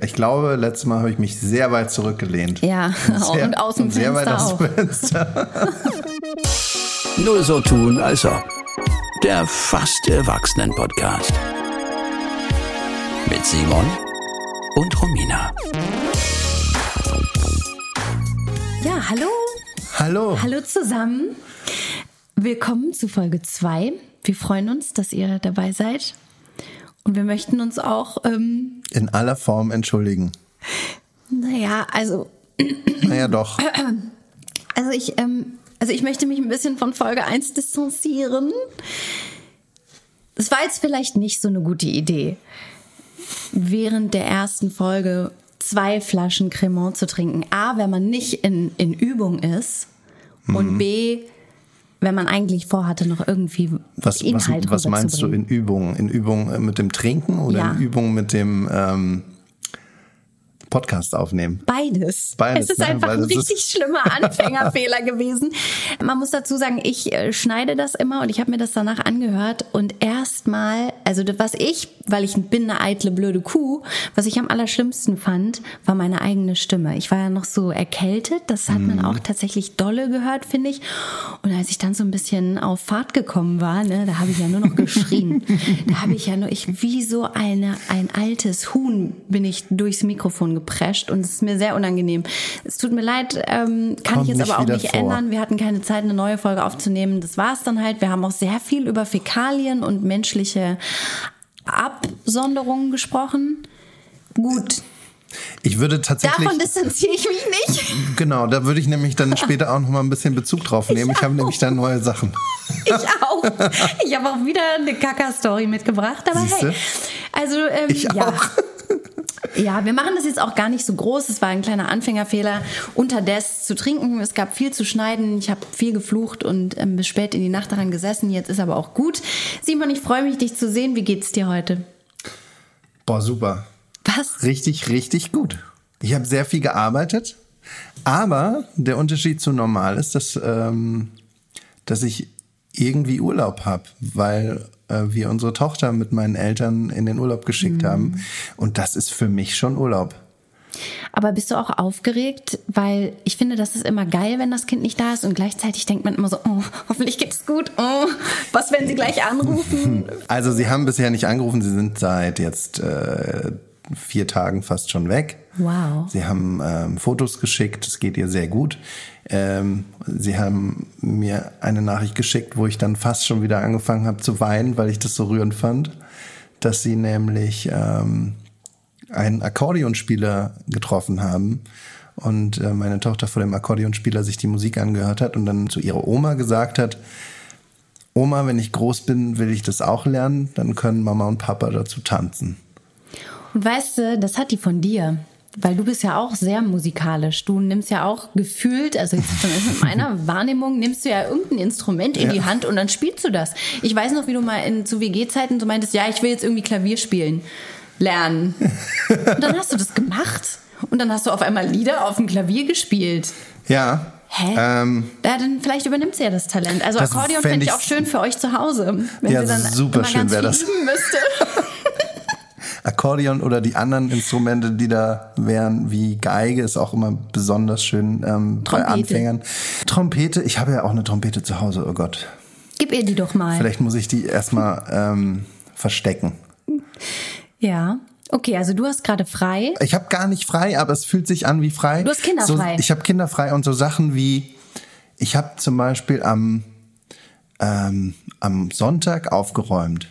Ich glaube, letztes Mal habe ich mich sehr weit zurückgelehnt. Ja, und, sehr, und aus dem und sehr weit Fenster aus auch. dem Fenster. Nur so tun, als ob. Der fast Erwachsenen-Podcast. Mit Simon und Romina. Ja, hallo. Hallo. Hallo zusammen. Willkommen zu Folge 2. Wir freuen uns, dass ihr dabei seid. Und wir möchten uns auch, ähm, In aller Form entschuldigen. naja, also, Naja, doch. also ich, ähm, also ich möchte mich ein bisschen von Folge 1 distanzieren. Es war jetzt vielleicht nicht so eine gute Idee, während der ersten Folge zwei Flaschen Cremant zu trinken. A, wenn man nicht in, in Übung ist und B, wenn man eigentlich vorhatte, noch irgendwie Was, was, Inhalt was meinst du in Übung? In Übung äh, mit dem Trinken oder Ja. in Übung mit dem ähm, Podcast aufnehmen? Beides. Beides, Es ist ne? einfach Weil ein richtig schlimmer Anfängerfehler gewesen. Man muss dazu sagen, ich äh, schneide das immer und ich habe mir das danach angehört und erstmal, also was ich, weil ich bin eine eitle blöde Kuh, was ich am allerschlimmsten fand, war meine eigene Stimme. Ich war ja noch so erkältet, das hat Mhm. man auch tatsächlich dolle gehört, finde ich. Und als ich dann so ein bisschen auf Fahrt gekommen war, ne, da habe ich ja nur noch geschrien. da habe ich ja nur, ich wie so eine, ein altes Huhn bin ich durchs Mikrofon geprescht und es ist mir sehr unangenehm. Es tut mir leid, ähm, kann Kommt ich jetzt aber auch nicht vor. ändern. Wir hatten keine Zeit, eine neue Folge aufzunehmen. Das war es dann halt. Wir haben auch sehr viel über Fäkalien und menschliche Absonderungen gesprochen. Gut, Ich würde tatsächlich. davon distanziere ich mich nicht. Genau, da würde ich nämlich dann später auch noch mal ein bisschen Bezug drauf nehmen. Ich habe nämlich dann neue Sachen. Ich auch. Ich habe auch wieder eine Kaka-Story mitgebracht. Aber Siehste? hey, also ähm, Ich ja. auch. Ja, wir machen das jetzt auch gar nicht so groß. Es war ein kleiner Anfängerfehler, unterdes zu trinken. Es gab viel zu schneiden. Ich habe viel geflucht und ähm, bis spät in die Nacht daran gesessen. Jetzt ist aber auch gut. Simon, ich freue mich, dich zu sehen. Wie geht's dir heute? Boah, super. Was? Richtig, richtig gut. Ich habe sehr viel gearbeitet, aber der Unterschied zu normal ist, dass, ähm, dass ich irgendwie Urlaub habe, weil äh, wir unsere Tochter mit meinen Eltern in den Urlaub geschickt haben. Und das ist für mich schon Urlaub. Aber bist du auch aufgeregt? Weil ich finde, das ist immer geil, wenn das Kind nicht da ist. Und gleichzeitig denkt man immer so, oh, hoffentlich geht's gut. Oh, was, wenn sie gleich anrufen? Also sie haben bisher nicht angerufen, sie sind seit jetzt äh, vier Tagen fast schon weg. Wow. Sie haben ähm, Fotos geschickt, es geht ihr sehr gut. Ähm, sie haben mir eine Nachricht geschickt, wo ich dann fast schon wieder angefangen habe zu weinen, weil ich das so rührend fand, dass sie nämlich ähm, einen Akkordeonspieler getroffen haben und äh, meine Tochter vor dem Akkordeonspieler sich die Musik angehört hat und dann zu ihrer Oma gesagt hat, Oma, wenn ich groß bin, will ich das auch lernen, dann können Mama und Papa dazu tanzen. Und weißt du, das hat die von dir. Weil du bist ja auch sehr musikalisch. Du nimmst ja auch gefühlt, also jetzt zumindest in meiner Wahrnehmung, nimmst du ja irgendein Instrument in Ja. die Hand und dann spielst du das. Ich weiß noch, wie du mal in, zu WG-Zeiten so meintest, ja, ich will jetzt irgendwie Klavier spielen, lernen. Und dann hast du das gemacht. Und dann hast du auf einmal Lieder auf dem Klavier gespielt. Ja. Hä? Ähm, Ja, dann vielleicht übernimmt sie ja das Talent. Also Das Akkordeon fänd fände ich ich- auch schön für euch zu Hause, wenn Ja, sie dann super schön ganz wär viel das. müsste. Akkordeon oder die anderen Instrumente, die da wären, wie Geige, ist auch immer besonders schön ähm, bei. Anfängern. Trompete, ich habe ja auch eine Trompete zu Hause, oh Gott. Gib ihr die doch mal. Vielleicht muss ich die erstmal ähm, verstecken. Ja. Okay, also du hast gerade frei. Ich habe gar nicht frei, aber es fühlt sich an wie frei. Du hast kinderfrei. So, ich habe kinderfrei und so Sachen wie, ich habe zum Beispiel am, ähm, am Sonntag aufgeräumt.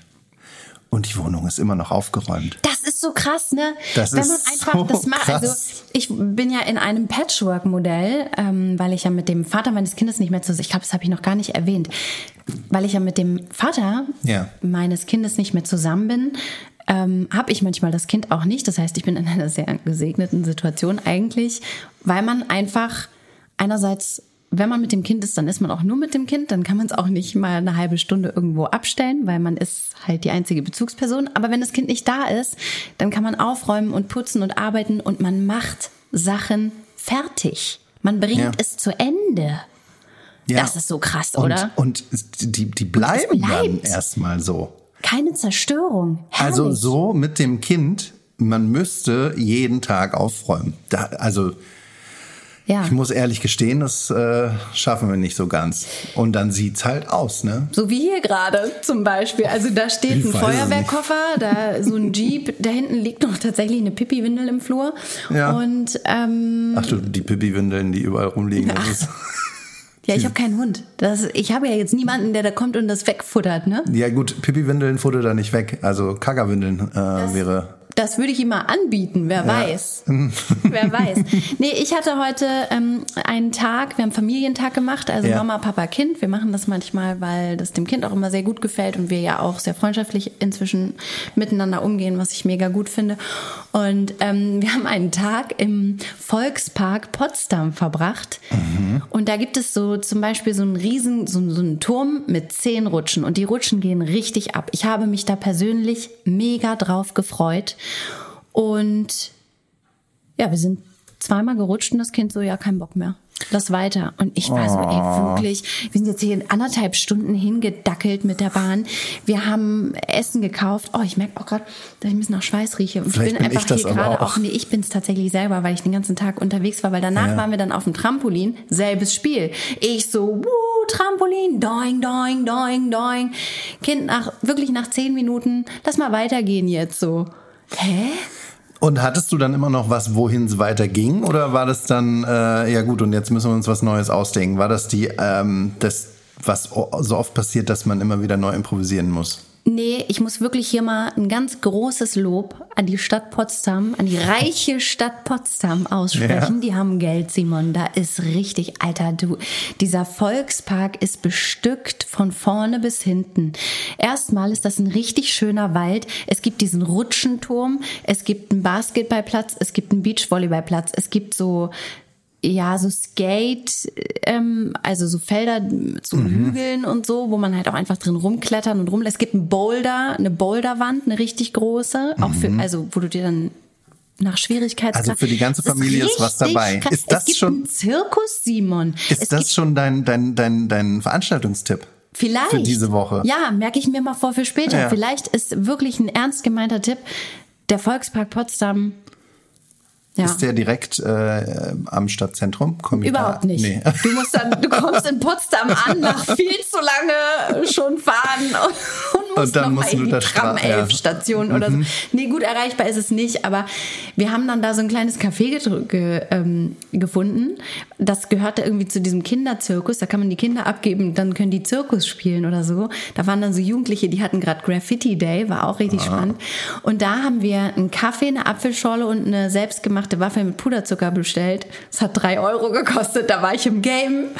Und die Wohnung ist immer noch aufgeräumt. Das ist so krass, ne? Das Wenn ist man einfach so das macht. Also krass. ich bin ja in einem Patchwork-Modell, ähm, weil ich ja mit dem Vater meines Kindes nicht mehr zusammen. Ich glaube, das habe ich noch gar nicht erwähnt, weil ich ja mit dem Vater Ja. meines Kindes nicht mehr zusammen bin. Ähm, habe ich manchmal das Kind auch nicht. Das heißt, ich bin in einer sehr gesegneten Situation eigentlich, weil man einfach einerseits wenn man mit dem Kind ist, dann ist man auch nur mit dem Kind. Dann kann man es auch nicht mal eine halbe Stunde irgendwo abstellen, weil man ist halt die einzige Bezugsperson. Aber wenn das Kind nicht da ist, dann kann man aufräumen und putzen und arbeiten und man macht Sachen fertig. Man bringt Ja. es zu Ende. Ja. Das ist so krass, und, oder? Und die, die bleiben dann erstmal so. Keine Zerstörung. Herrlich. Also so mit dem Kind man müsste jeden Tag aufräumen. Da, also Ja. ich muss ehrlich gestehen, das äh, schaffen wir nicht so ganz. Und dann sieht's halt aus, ne? So wie hier gerade zum Beispiel. Also da steht Ich ein Feuerwehrkoffer, da so ein Jeep, da hinten liegt noch tatsächlich eine Pipi-Windel im Flur. Ja. Und ähm, Ach du, die Pipi-Windeln, die überall rumliegen. Ja, ich habe keinen Hund. Das, ich habe ja jetzt niemanden, der da kommt und das wegfuttert, ne? ja gut, Pipi-Windeln futter da nicht weg. Also Kackerwindeln äh, wäre. Das würde ich ihm mal anbieten, wer weiß. wer weiß. Nee, ich hatte heute ähm, einen Tag, wir haben Familientag gemacht, also Ja. Mama, Papa, Kind. Wir machen das manchmal, weil das dem Kind auch immer sehr gut gefällt und wir ja auch sehr freundschaftlich inzwischen miteinander umgehen, was ich mega gut finde. Und ähm, wir haben einen Tag im Volkspark Potsdam verbracht. Und da gibt es so zum Beispiel so einen riesen, so, so einen Turm mit zehn Rutschen und die Rutschen gehen richtig ab. Ich habe mich da persönlich mega drauf gefreut. Und ja, wir sind zweimal gerutscht und das Kind so, ja, kein Bock mehr. Lass weiter. Und ich war so, ey, wirklich, wir sind jetzt hier anderthalb Stunden hingedackelt mit der Bahn. Wir haben Essen gekauft. Oh, ich merke auch gerade, dass ich ein bisschen nach Schweiß rieche. Und Vielleicht ich bin bin ich einfach das hier gerade auch. auch, nee, ich bin es tatsächlich selber, weil ich den ganzen Tag unterwegs war, weil danach Ja. waren wir dann auf dem Trampolin, selbes Spiel. Ich so, wuh, Trampolin, doing, doing, doing, doing. Kind nach, wirklich nach zehn Minuten, lass mal weitergehen jetzt so. Hä? Und hattest du dann immer noch was, wohin es weiterging? Oder war das dann, äh, ja gut, und jetzt müssen wir uns was Neues ausdenken? War das die, ähm, das, was so oft passiert, dass man immer wieder neu improvisieren muss? Nee, ich muss wirklich hier mal ein ganz großes Lob an die Stadt Potsdam, an die reiche Stadt Potsdam aussprechen. Ja. Die haben Geld, Simon. Da ist richtig, Alter, du. Dieser Volkspark ist bestückt von vorne bis hinten. Erstmal ist das ein richtig schöner Wald. Es gibt diesen Rutschenturm, es gibt einen Basketballplatz, es gibt einen Beachvolleyballplatz, es gibt so ja, so Skate, ähm, also so Felder mit so Hügeln und so, wo man halt auch einfach drin rumklettern und rumlässt. Es gibt einen Boulder, eine Boulderwand, eine richtig große, auch für, also wo du dir dann nach Schwierigkeitsgrad. Also für die ganze Familie ist was richtig dabei. krass. Ist das schon- Zirkus, Simon. Ist es das schon dein, dein, dein, dein Veranstaltungstipp? Vielleicht. Für diese Woche? Ja, merke ich mir mal vor für später. Ja. Vielleicht ist wirklich ein ernst gemeinter Tipp. Der Volkspark Potsdam. Ja. Ist der direkt äh, am Stadtzentrum? Komm Überhaupt da? nicht. Nee. Du musst dann, du kommst in Potsdam an nach viel zu lange schon fahren und musst Und dann musst in die Tram 11 ja. Mhm. Station oder so. Nee, gut erreichbar ist es nicht, aber wir haben dann da so ein kleines Café ge ähm, gefunden. Das gehörte irgendwie zu diesem Kinderzirkus. Da kann man die Kinder abgeben, dann können die Zirkus spielen oder so. Da waren dann so Jugendliche, die hatten gerade Graffiti Day, war auch richtig spannend. Und da haben wir einen Kaffee, eine Apfelschorle und eine selbstgemachte Waffel mit Puderzucker bestellt. Das hat drei Euro gekostet. Da war ich im Game.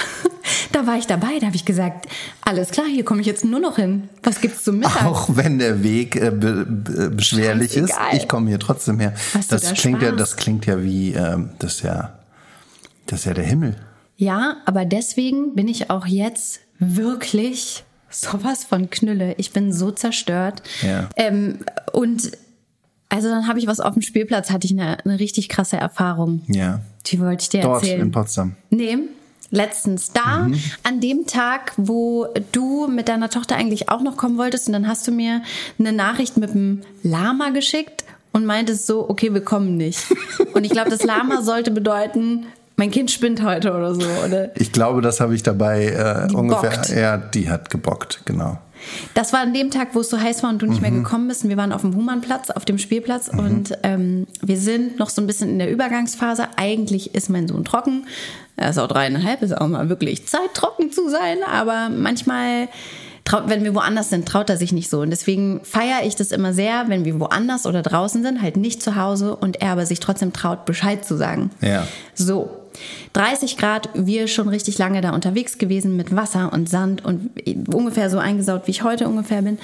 Da war ich dabei. Da habe ich gesagt, alles klar, hier komme ich jetzt nur noch hin. Was gibt's zum Mittag? Auch wenn der Weg äh, be, be, beschwerlich ist, ich komme hier trotzdem her. Hast Das da klingt ja, Spaß? das klingt ja wie, ähm, das ist ja, das ist ja der Himmel. Ja, aber deswegen bin ich auch jetzt wirklich sowas von Knülle. Ich bin so zerstört. Ja. Ähm, und also dann habe ich was auf dem Spielplatz, hatte ich eine, eine richtig krasse Erfahrung. Ja. Die wollte ich dir Dort erzählen. in Potsdam. Nee, letztens da, Mhm. an dem Tag, wo du mit deiner Tochter eigentlich auch noch kommen wolltest und dann hast du mir eine Nachricht mit dem Lama geschickt und meintest so, okay, wir kommen nicht. Und ich glaube, das Lama sollte bedeuten, mein Kind spinnt heute oder so, oder? Ich glaube, das habe ich dabei äh, ungefähr. Ja, die hat gebockt, genau. Das war an dem Tag, wo es so heiß war und du nicht mehr gekommen bist. Und wir waren auf dem Humanplatz, auf dem Spielplatz. Und ähm, wir sind noch so ein bisschen in der Übergangsphase. Eigentlich ist mein Sohn trocken. Er ist auch dreieinhalb, ist auch mal wirklich Zeit, trocken zu sein. Aber manchmal, wenn wir woanders sind, traut er sich nicht so. Und deswegen feiere ich das immer sehr, wenn wir woanders oder draußen sind, halt nicht zu Hause und er aber sich trotzdem traut, Bescheid zu sagen. Ja. So, 30 Grad, wir schon richtig lange da unterwegs gewesen mit Wasser und Sand und ungefähr so eingesaut, wie ich heute ungefähr bin.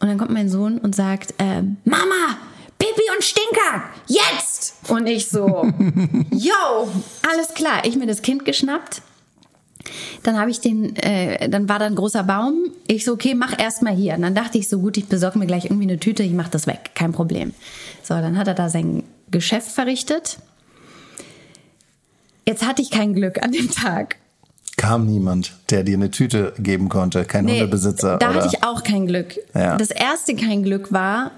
Und dann kommt mein Sohn und sagt, ähm, Mama, Pipi und Stinker, jetzt! Und ich so, yo, alles klar. Ich mir das Kind geschnappt. Dann habe ich den, äh, dann war da ein großer Baum. Ich so, okay, mach erst mal hier. Und dann dachte ich so, gut, ich besorge mir gleich irgendwie eine Tüte, ich mach das weg, kein Problem. So, dann hat er da sein Geschäft verrichtet. Jetzt hatte ich kein Glück an dem Tag. Kam niemand, der dir eine Tüte geben konnte, kein Hundebesitzer. da oder? hatte ich auch kein Glück. Ja. Das erste kein Glück war,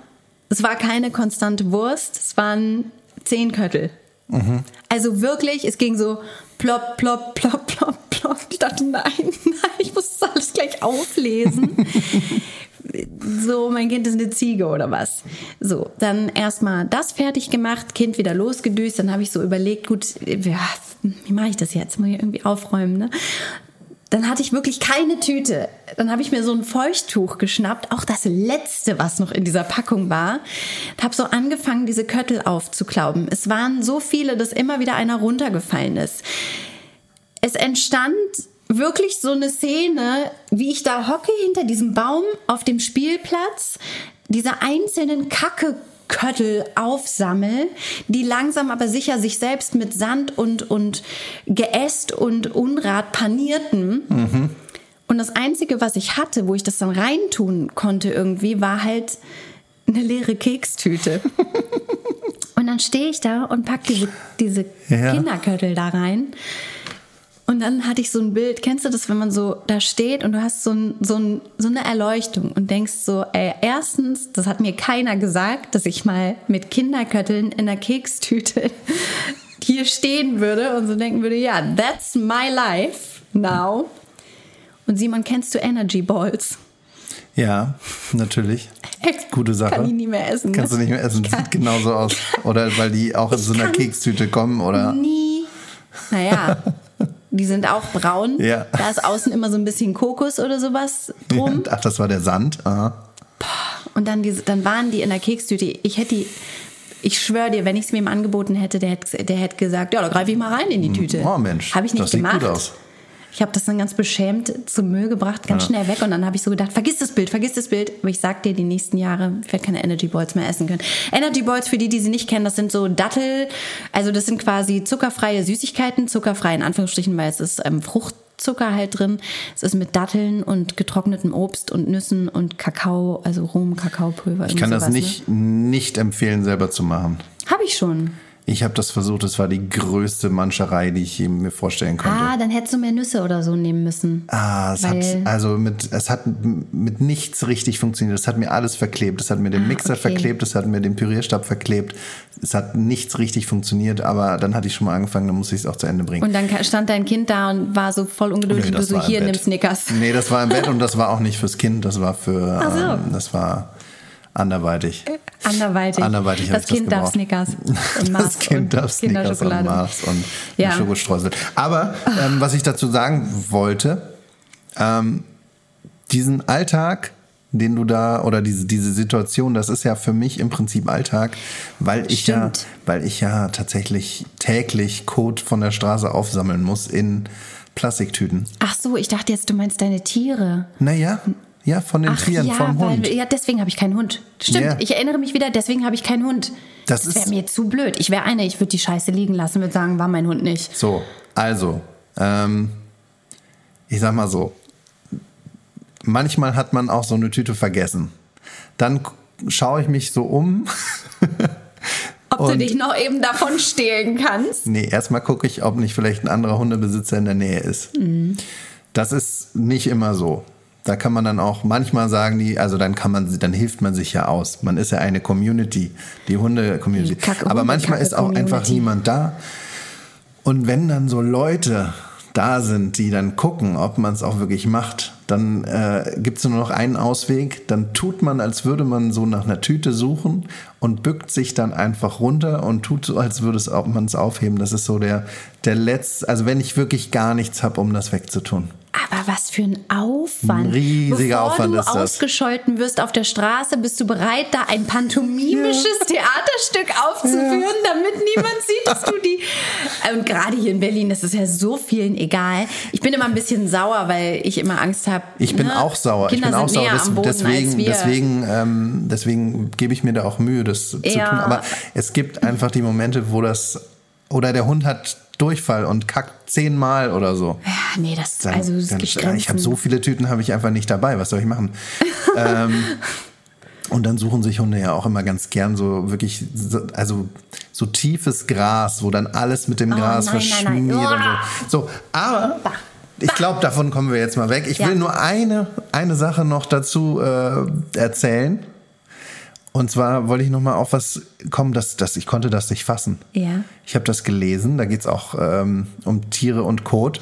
Es war keine konstante Wurst, es waren zehn Köttel. Mhm. Also wirklich, es ging so plopp, plopp, plopp, plopp, plopp. Ich dachte, nein, nein, ich muss das alles gleich auflesen. So, mein Kind ist eine Ziege oder was. So, dann erstmal das fertig gemacht, Kind wieder losgedüst. Dann habe ich so überlegt, gut, ja, wie mache ich das jetzt? Muss ich irgendwie aufräumen, ne? Dann hatte ich wirklich keine Tüte. Dann habe ich mir so ein Feuchttuch geschnappt, auch das letzte, was noch in dieser Packung war. Habe so angefangen, diese Köttel aufzuklauben. Es waren so viele, dass immer wieder einer runtergefallen ist. Es entstand wirklich so eine Szene, wie ich da hocke hinter diesem Baum auf dem Spielplatz, diese einzelnen Kacke Köttel aufsammel, die langsam aber sicher sich selbst mit Sand und, und Geäst und Unrat panierten. Und das Einzige, was ich hatte, wo ich das dann reintun konnte irgendwie, war halt eine leere Kekstüte. und dann stehe ich da und packe diese, diese Ja. Kinderköttel da rein. Und dann hatte ich so ein Bild, kennst du das, wenn man so da steht und du hast so, ein, so, ein, so eine Erleuchtung und denkst so, ey, erstens, das hat mir keiner gesagt, dass ich mal mit Kinderkötteln in einer Kekstüte hier stehen würde und so denken würde, ja, that's my life now. Und Simon, kennst du Energy Balls? Ja, natürlich. Gute Sache. Kann ich nie mehr essen. Kannst du ne? nicht mehr essen. Kann- Sieht genauso aus. Oder weil die auch in so einer Kekstüte kommen, oder? Nie. Naja, die sind auch braun. Ja. Da ist außen immer so ein bisschen Kokos oder sowas drum. Ach, das war der Sand. Aha. Und dann, diese, dann waren die in der Kekstüte. Ich hätte die, ich schwöre dir, wenn ich es mir ihm angeboten hätte, der hätte, der hätte gesagt, ja, da greife ich mal rein in die Tüte. Oh, Mensch, Habe ich nicht das sieht gemacht. gut aus. Ich habe das dann ganz beschämt zum Müll gebracht, ganz schnell weg. Und dann habe ich so gedacht, vergiss das Bild, vergiss das Bild. Aber ich sag dir, die nächsten Jahre, ich werde keine Energy Balls mehr essen können. Energy Balls, für die, die sie nicht kennen, das sind so Dattel, also das sind quasi zuckerfreie Süßigkeiten, zuckerfrei in Anführungsstrichen, weil es ist ähm, Fruchtzucker halt drin. Es ist mit Datteln und getrocknetem Obst und Nüssen und Kakao, also Rum, Kakaopulver. Ich kann das nicht, nicht empfehlen, selber zu machen. Ne? Habe ich schon. Ich habe das versucht, das war die größte Manscherei, die ich mir vorstellen konnte. Ah, dann hättest du mehr Nüsse oder so nehmen müssen. Ah, es hat also mit es hat mit nichts richtig funktioniert. Es hat mir alles verklebt. Es hat mir den Ah, Mixer okay. verklebt, es hat mir den Pürierstab verklebt. Es hat nichts richtig funktioniert, aber dann hatte ich schon mal angefangen, dann muss ich es auch zu Ende bringen. Und dann stand dein Kind da und war so voll ungeduldig und du so, hier, Bett. nimm Snickers. Nee, das war im Bett und das war auch nicht fürs Kind, das war für so. ähm, das war anderweitig. Anderweitig. Anderweitig das das Kind darf gebraucht. Snickers und Das Kind und darf Snickers und Kinderschokolade. Mars und Ja. Schokostreusel. Aber ähm, was ich dazu sagen wollte, ähm, diesen Alltag, den du da oder diese diese Situation, das ist ja für mich im Prinzip Alltag, weil ich Stimmt. ja, weil ich ja tatsächlich täglich Kot von der Straße aufsammeln muss in Plastiktüten. Ach so, ich dachte jetzt, du meinst deine Tiere. Naja, ja, von den Ach Tieren, ja, vom Hund. Weil, ja, deswegen habe ich keinen Hund. Stimmt, Ja. ich erinnere mich wieder, deswegen habe ich keinen Hund. Das Das wäre mir zu blöd. Ich wäre eine, ich würde die Scheiße liegen lassen, würde sagen, war mein Hund nicht. So, also, ähm, ich sag mal so, manchmal hat man auch so eine Tüte vergessen. Dann schaue ich mich so um. Ob du dich noch eben davon stehlen kannst. Nee, erstmal gucke ich, ob nicht vielleicht ein anderer Hundebesitzer in der Nähe ist. Das ist nicht immer so. Da kann man dann auch manchmal sagen, die, also dann kann man, dann hilft man sich ja aus. Man ist ja eine Community, die Hunde-Community. Kacke- Aber manchmal ist auch einfach niemand da. Und wenn dann so Leute da sind, die dann gucken, ob man es auch wirklich macht, dann äh, gibt es nur noch einen Ausweg. Dann tut man, als würde man so nach einer Tüte suchen und bückt sich dann einfach runter und tut so, als würde man es aufheben. Das ist so der, der letzte, also wenn ich wirklich gar nichts habe, um das wegzutun. Aber was für ein Aufwand. Ein riesiger Bevor Aufwand du ist das. ausgescholten wirst auf der Straße, bist du bereit, da ein pantomimisches Theaterstück aufzuführen, damit niemand sieht, dass du die. Und gerade hier in Berlin ist es ja so vielen egal. Ich bin immer ein bisschen sauer, weil ich immer Angst habe. Ich bin auch sauer. Kinder ich bin auch sauer. Boden deswegen, deswegen, ähm, deswegen gebe ich mir da auch Mühe, das zu Ja. tun. Aber es gibt einfach die Momente, wo das oder der Hund hat Durchfall und kackt zehnmal oder so. Ja, nee, das, Dann, also es dann, gibt ich habe so viele Tüten, habe ich einfach nicht dabei. Was soll ich machen? ähm, und dann suchen sich Hunde ja auch immer ganz gern so wirklich, so, also so tiefes Gras, wo dann alles mit dem Gras Oh, nein, nein, nein. verschmiert Uah. und so. So, aber ich glaube, davon kommen wir jetzt mal weg. Ich Ja. will nur eine, eine Sache noch dazu äh, erzählen. Und zwar wollte ich noch mal auf was kommen, dass, dass ich konnte das nicht fassen. Ja. Ich habe das gelesen, da geht es auch ähm, um Tiere und Kot.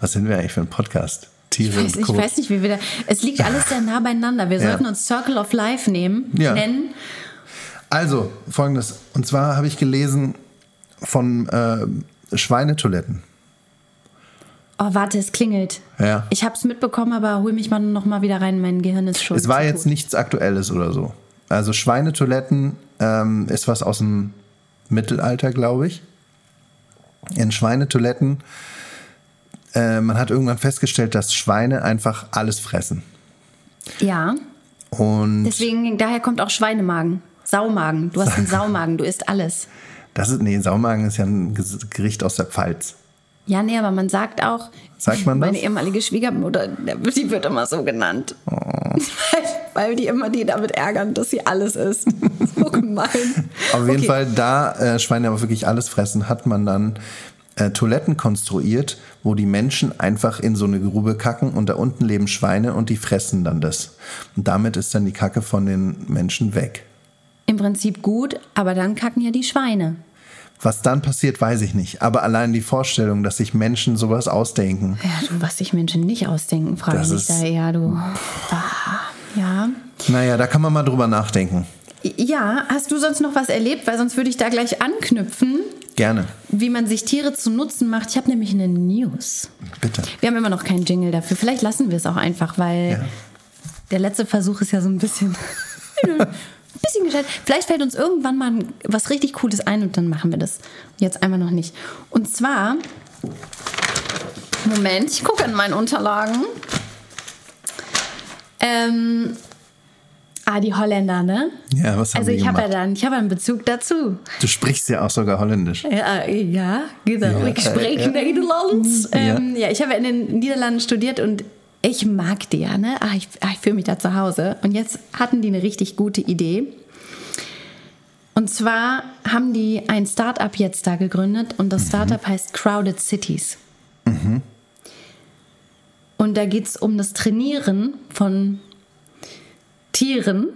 Was sind wir eigentlich für ein Podcast? Tiere Ich weiß, und ich Kot. weiß nicht, wie wir da. Es liegt alles sehr nah beieinander. Wir Ja. sollten uns Circle of Life nehmen, Ja. nennen. Also, folgendes. Und zwar habe ich gelesen von äh, Schweinetoiletten. Oh, warte, es klingelt. Ja. Ich habe es mitbekommen, aber hol mich mal noch mal wieder rein. Mein Gehirn ist schon. Es war jetzt nichts Aktuelles oder so. Also Schweinetoiletten ähm, ist was aus dem Mittelalter, glaube ich. In Schweinetoiletten, äh, man hat irgendwann festgestellt, dass Schweine einfach alles fressen. Ja. Und Deswegen, daher kommt auch Schweinemagen. Saumagen. Du hast einen Saumagen, du isst alles. das ist, nee, Saumagen ist ja ein Gericht aus der Pfalz. Ja, nee, aber man sagt auch, Sagt man das? meine ehemalige Schwiegermutter, die wird immer so genannt. Oh. Weil, die immer die damit ärgern, dass sie alles isst. So gemein. Auf jeden Okay. Fall, da äh, Schweine aber wirklich alles fressen, hat man dann äh, Toiletten konstruiert, wo die Menschen einfach in so eine Grube kacken und da unten leben Schweine und die fressen dann das. Und damit ist dann die Kacke von den Menschen weg. Im Prinzip gut, aber dann kacken ja die Schweine. Was dann passiert, weiß ich nicht. Aber allein die Vorstellung, dass sich Menschen sowas ausdenken, Ja, du, was sich Menschen nicht ausdenken, frage ich mich da eher, du. Ah, ja. naja, da kann man mal drüber nachdenken. Ja, hast du sonst noch was erlebt? Weil sonst würde ich da gleich anknüpfen, Gerne, wie man sich Tiere zu Nutzen macht. Ich habe nämlich eine News. bitte. Wir haben immer noch keinen Jingle dafür. Vielleicht lassen wir es auch einfach, weil Ja. der letzte Versuch ist ja so ein bisschen. bisschen gestellt. Vielleicht fällt uns irgendwann mal was richtig Cooles ein und dann machen wir das. Jetzt einfach noch nicht. Und zwar. Moment, ich gucke in meinen Unterlagen. Ähm, ah, die Holländer, ne? Ja, was haben Also ich habe ja dann, ich habe einen Bezug dazu. Du sprichst ja auch sogar Holländisch. Ja, ja genau. Ja, ich spreche äh, ja. Nederlands. Ja. Ähm, ja, ich habe in den Niederlanden studiert und ich mag die ja, ne? Ah, ich, ah, ich fühle mich da zu Hause. Und jetzt hatten die eine richtig gute Idee. Und zwar haben die ein Startup jetzt da gegründet und das Startup heißt Crowded Cities. Und da geht es um das Trainieren von Tieren,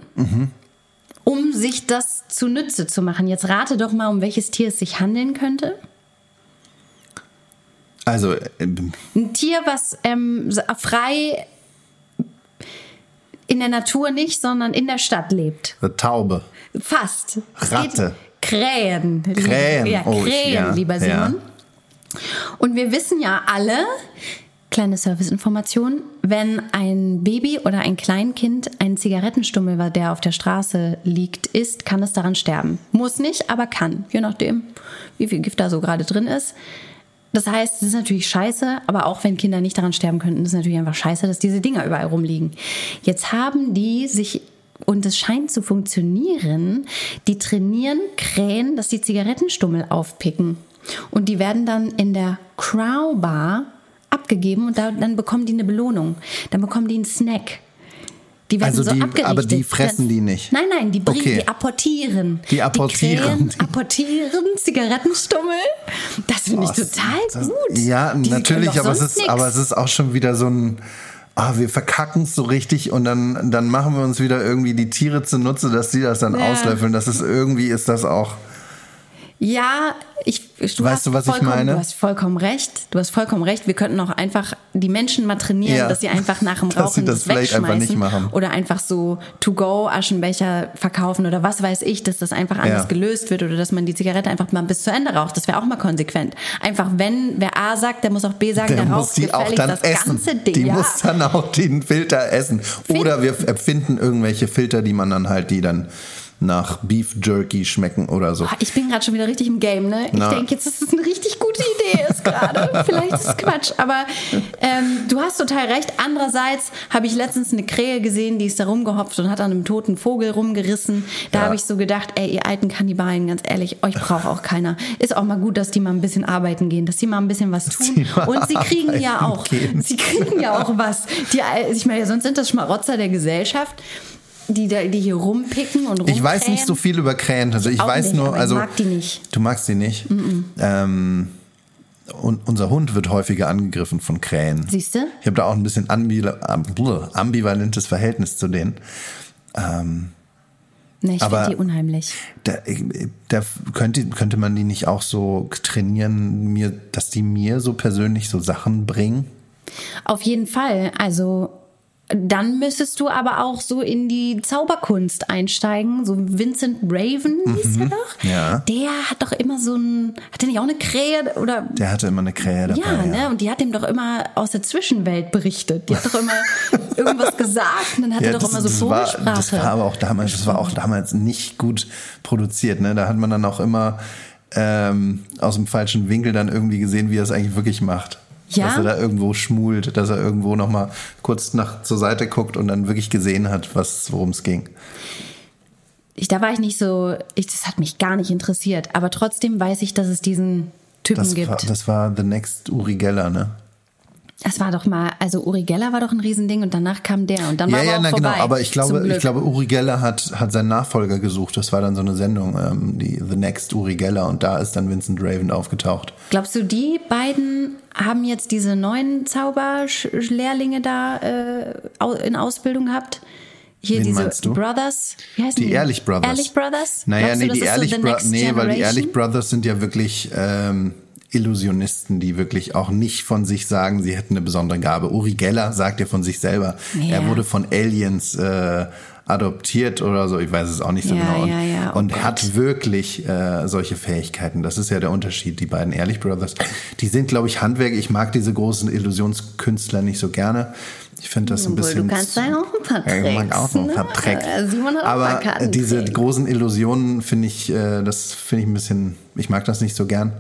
um sich das zunutze zu machen. Jetzt rate doch mal, um welches Tier es sich handeln könnte. Also, äh, Ein Tier, was ähm, frei in der Natur nicht, sondern in der Stadt lebt. eine Taube. Fast. Ratte. Krähen. Krähen. Ja, Oh, ich- Krähen, ja, lieber ja. Simon. Und wir wissen ja alle, kleine Serviceinformation, wenn ein Baby oder ein Kleinkind einen Zigarettenstummel, der auf der Straße liegt, isst, kann es daran sterben. Muss nicht, aber kann, je nachdem, wie viel Gift da so gerade drin ist. Das heißt, es ist natürlich scheiße, aber auch wenn Kinder nicht daran sterben könnten, ist es natürlich einfach scheiße, dass diese Dinger überall rumliegen. Jetzt haben die sich, und es scheint zu funktionieren, die trainieren Krähen, dass die Zigarettenstummel aufpicken. Und die werden dann in der Crow Bar abgegeben und da, dann bekommen die eine Belohnung. Dann bekommen die einen Snack. Die werden Also so die- abgerichtet. aber die fressen die nicht? Nein, nein, die bringen, Okay. die apportieren. Die apportieren. Die Krähen apportieren Zigarettenstummel. Das finde ich total Das- gut. Ja, Die natürlich, aber es, ist, nix. aber es ist auch schon wieder so ein. Ah, wir verkacken es so richtig und dann, dann machen wir uns wieder irgendwie die Tiere zunutze, dass die das dann Ja. auslöffeln. Das ist irgendwie ist das auch. Ja, ich, du Weißt hast du, was ich vollkommen, meine? Du hast vollkommen recht. Du hast vollkommen recht. Wir könnten auch einfach die Menschen mal trainieren, Ja. dass sie einfach nach dem Dass sie Rauchen das vielleicht einfach nicht machen. oder einfach so To-Go-Aschenbecher verkaufen oder was weiß ich, dass das einfach anders Ja. gelöst wird oder dass man die Zigarette einfach mal bis zu Ende raucht. Das wäre auch mal konsequent. Einfach, wenn wer A sagt, der muss auch B sagen, Der der, muss raucht die auch dann das essen. ganze Ding. Die ja. muss dann auch den Filter essen. Oder wir erfinden irgendwelche Filter, die man dann halt, die dann nach Beef Jerky schmecken oder so. Boah, Ich bin gerade schon wieder richtig im Game, ne? Ich denke jetzt, dass es eine richtig gute Idee ist gerade. Vielleicht ist es Quatsch, aber ähm, du hast total recht. Andererseits habe ich letztens eine Krähe gesehen, die ist da rumgehopft und hat an einem toten Vogel rumgerissen. Da Ja. habe ich so gedacht, ey, ihr alten Kannibalen, ganz ehrlich, euch braucht auch keiner. Ist auch mal gut, dass die mal ein bisschen arbeiten gehen, dass die mal ein bisschen was tun. Und sie kriegen ja auch, gehen. sie kriegen ja auch was. Die, ich meine, sonst sind das Schmarotzer der Gesellschaft. Die, da, die hier rumpicken und rumkrähen. Ich weiß nicht so viel über Krähen. Also ich auch weiß nicht, nur, aber ich also mag die nicht. Du magst die nicht. Ähm, und unser Hund wird häufiger angegriffen von Krähen. Siehst du? Ich habe da auch ein bisschen ambi ambivalentes Verhältnis zu denen. Ähm, Ne, ich finde die unheimlich. Da, da könnte, könnte man die nicht auch so trainieren, mir, dass die mir so persönlich so Sachen bringen? Auf jeden Fall. Also dann müsstest du aber auch so in die Zauberkunst einsteigen. So Vincent Raven hieß er doch. Mhm. Ja. Der hat doch immer so ein, hat der nicht auch eine Krähe oder Der hatte immer eine Krähe dabei. ja, ne? Und die hat ihm doch immer aus der Zwischenwelt berichtet. Die hat doch immer irgendwas gesagt und dann hat er doch immer so das war, Vogelsprache. das war aber auch damals, das war auch damals nicht gut produziert. Ne? Da hat man dann auch immer ähm, aus dem falschen Winkel dann irgendwie gesehen, wie er es eigentlich wirklich macht. Ja? Dass er da irgendwo schmult, dass er irgendwo noch mal kurz nach zur Seite guckt und dann wirklich gesehen hat, was worum es ging. ich, da war ich nicht so, ich, das hat mich gar nicht interessiert. Aber trotzdem weiß ich, dass es diesen Typen Das gibt. war, das war The Next Uri Geller, ne? Das war doch mal, also Uri Geller war doch ein Riesending und danach kam der und dann Ja, war ja, aber auch na vorbei. genau. Aber ich glaube, ich glaube, Uri Geller hat, hat seinen Nachfolger gesucht. Das war dann so eine Sendung, ähm, die The Next Uri Geller und da ist dann Vincent Raven aufgetaucht. Glaubst du, die beiden haben jetzt diese neuen Zauberlehrlinge da äh, in Ausbildung gehabt? Hier Wen diese? Brothers, wie heißen die? Die Ehrlich Brothers. Ehrlich Brothers? Naja, Glaubst nee, du, die so Ehrlich the Brothers, nee, weil die? Ehrlich Brothers sind ja wirklich ähm, Illusionisten, die wirklich auch nicht von sich sagen, sie hätten eine besondere Gabe. Uri Geller sagt ja von sich selber, Ja. er wurde von Aliens äh, adoptiert oder so, ich weiß es auch nicht so Ja, genau. Und, ja, ja, oh und hat wirklich äh, solche Fähigkeiten. Das ist ja der Unterschied. Die beiden Ehrlich Brothers, die sind, glaube ich, Handwerk. Ich mag diese großen Illusionskünstler nicht so gerne. Ich finde das ein Obwohl, bisschen. du kannst da ja auch ein paar Ja, ich mag Tricks, auch noch ein paar ne? Tricks. Äh, Simon hat auch ein paar Aber diese Tricks. großen Illusionen finde ich, äh, das finde ich ein bisschen, ich mag das nicht so gern.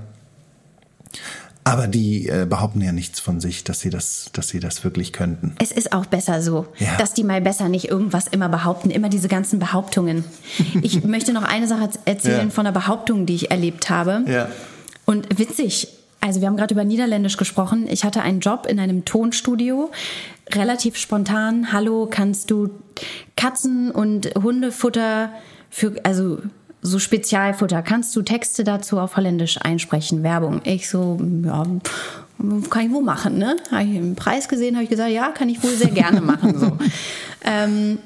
Aber die äh, behaupten ja nichts von sich, dass sie das, dass sie das wirklich könnten. Es ist auch besser so, Ja. dass die mal besser nicht irgendwas immer behaupten, immer diese ganzen Behauptungen. Ich möchte noch eine Sache erzählen Ja. von einer Behauptung, die ich erlebt habe. Ja. Und witzig, also wir haben gerade über Niederländisch gesprochen. Ich hatte einen Job in einem Tonstudio, relativ spontan. Hallo, kannst du Katzen- und Hundefutter für, also so Spezialfutter, kannst du Texte dazu auf Holländisch einsprechen, Werbung? Ich so, ja, kann ich wohl machen, ne? Habe ich einen Preis gesehen, habe ich gesagt, ja, kann ich wohl sehr gerne machen. So. ähm,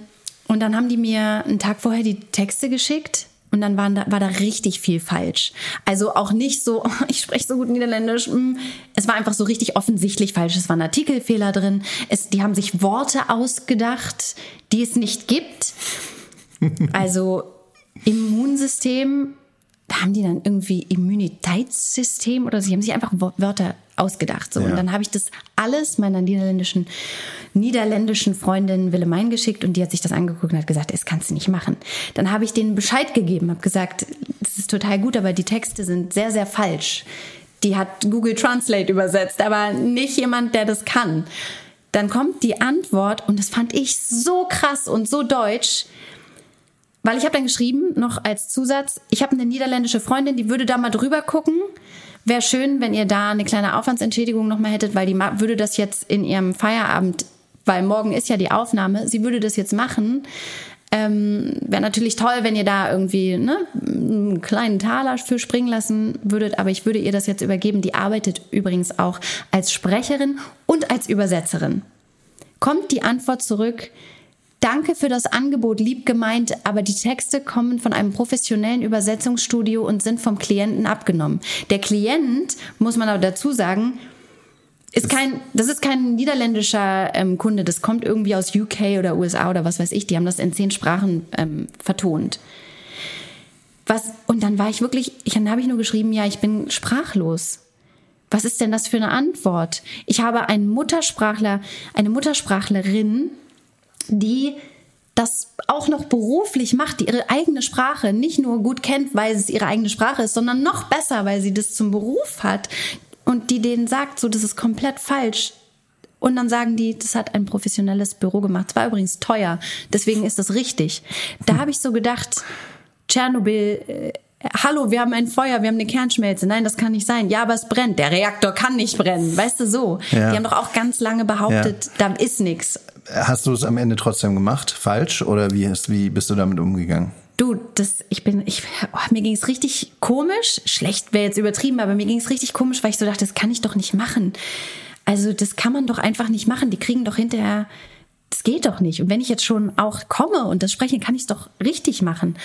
und dann haben die mir einen Tag vorher die Texte geschickt und dann waren da, war da richtig viel falsch. Also auch nicht so, oh, ich spreche so gut Niederländisch. mm. Es war einfach so richtig offensichtlich falsch. Es waren Artikelfehler drin. Es, die haben sich Worte ausgedacht, die es nicht gibt. Also Immunsystem, da haben die dann irgendwie Immunitätssystem oder sie haben sich einfach Wörter ausgedacht. So. Ja. Und dann habe ich das alles meiner niederländischen, niederländischen Freundin Willemijn geschickt und die hat sich das angeguckt und hat gesagt, das kannst du nicht machen. Dann habe ich denen Bescheid gegeben, habe gesagt, das ist total gut, aber die Texte sind sehr, sehr falsch. Die hat Google Translate übersetzt, aber nicht jemand, der das kann. Dann kommt die Antwort und das fand ich so krass und so deutsch. Weil ich habe dann geschrieben, noch als Zusatz, ich habe eine niederländische Freundin, die würde da mal drüber gucken. Wäre schön, wenn ihr da eine kleine Aufwandsentschädigung nochmal hättet, weil die würde das jetzt in ihrem Feierabend, weil morgen ist ja die Aufnahme, sie würde das jetzt machen. Ähm, Wäre natürlich toll, wenn ihr da irgendwie ne, einen kleinen Taler für springen lassen würdet, aber ich würde ihr das jetzt übergeben. Die arbeitet übrigens auch als Sprecherin und als Übersetzerin. Kommt die Antwort zurück, Danke für das Angebot, lieb gemeint, aber die Texte kommen von einem professionellen Übersetzungsstudio und sind vom Klienten abgenommen. Der Klient, muss man aber dazu sagen, ist kein, das ist kein niederländischer ähm, Kunde, das kommt irgendwie aus UK oder USA oder was weiß ich, die haben das in zehn Sprachen ähm, vertont. Was, und dann war ich wirklich, ich, dann habe ich nur geschrieben, ja, ich bin sprachlos. Was ist denn das für eine Antwort? Ich habe einen Muttersprachler, eine Muttersprachlerin, die das auch noch beruflich macht, die ihre eigene Sprache nicht nur gut kennt, weil es ihre eigene Sprache ist, sondern noch besser, weil sie das zum Beruf hat und die denen sagt, so, das ist komplett falsch. Und dann sagen die, das hat ein professionelles Büro gemacht. Es war übrigens teuer, deswegen ist das richtig. Da habe ich so gedacht, Tschernobyl, äh, hallo, wir haben ein Feuer, wir haben eine Kernschmelze. Nein, das kann nicht sein. Ja, aber es brennt. Der Reaktor kann nicht brennen. Weißt du so? Ja. Die haben doch auch ganz lange behauptet, da ist nichts. Hast du es am Ende trotzdem gemacht? Falsch? Oder wie, ist, wie bist du damit umgegangen? Du, das, ich bin, ich, oh, mir ging es richtig komisch. Schlecht wäre jetzt übertrieben, aber mir ging es richtig komisch, weil ich so dachte, das kann ich doch nicht machen. Also, das kann man doch einfach nicht machen. Die kriegen doch hinterher das geht doch nicht. Und wenn ich jetzt schon auch komme und das spreche, kann ich es doch richtig machen.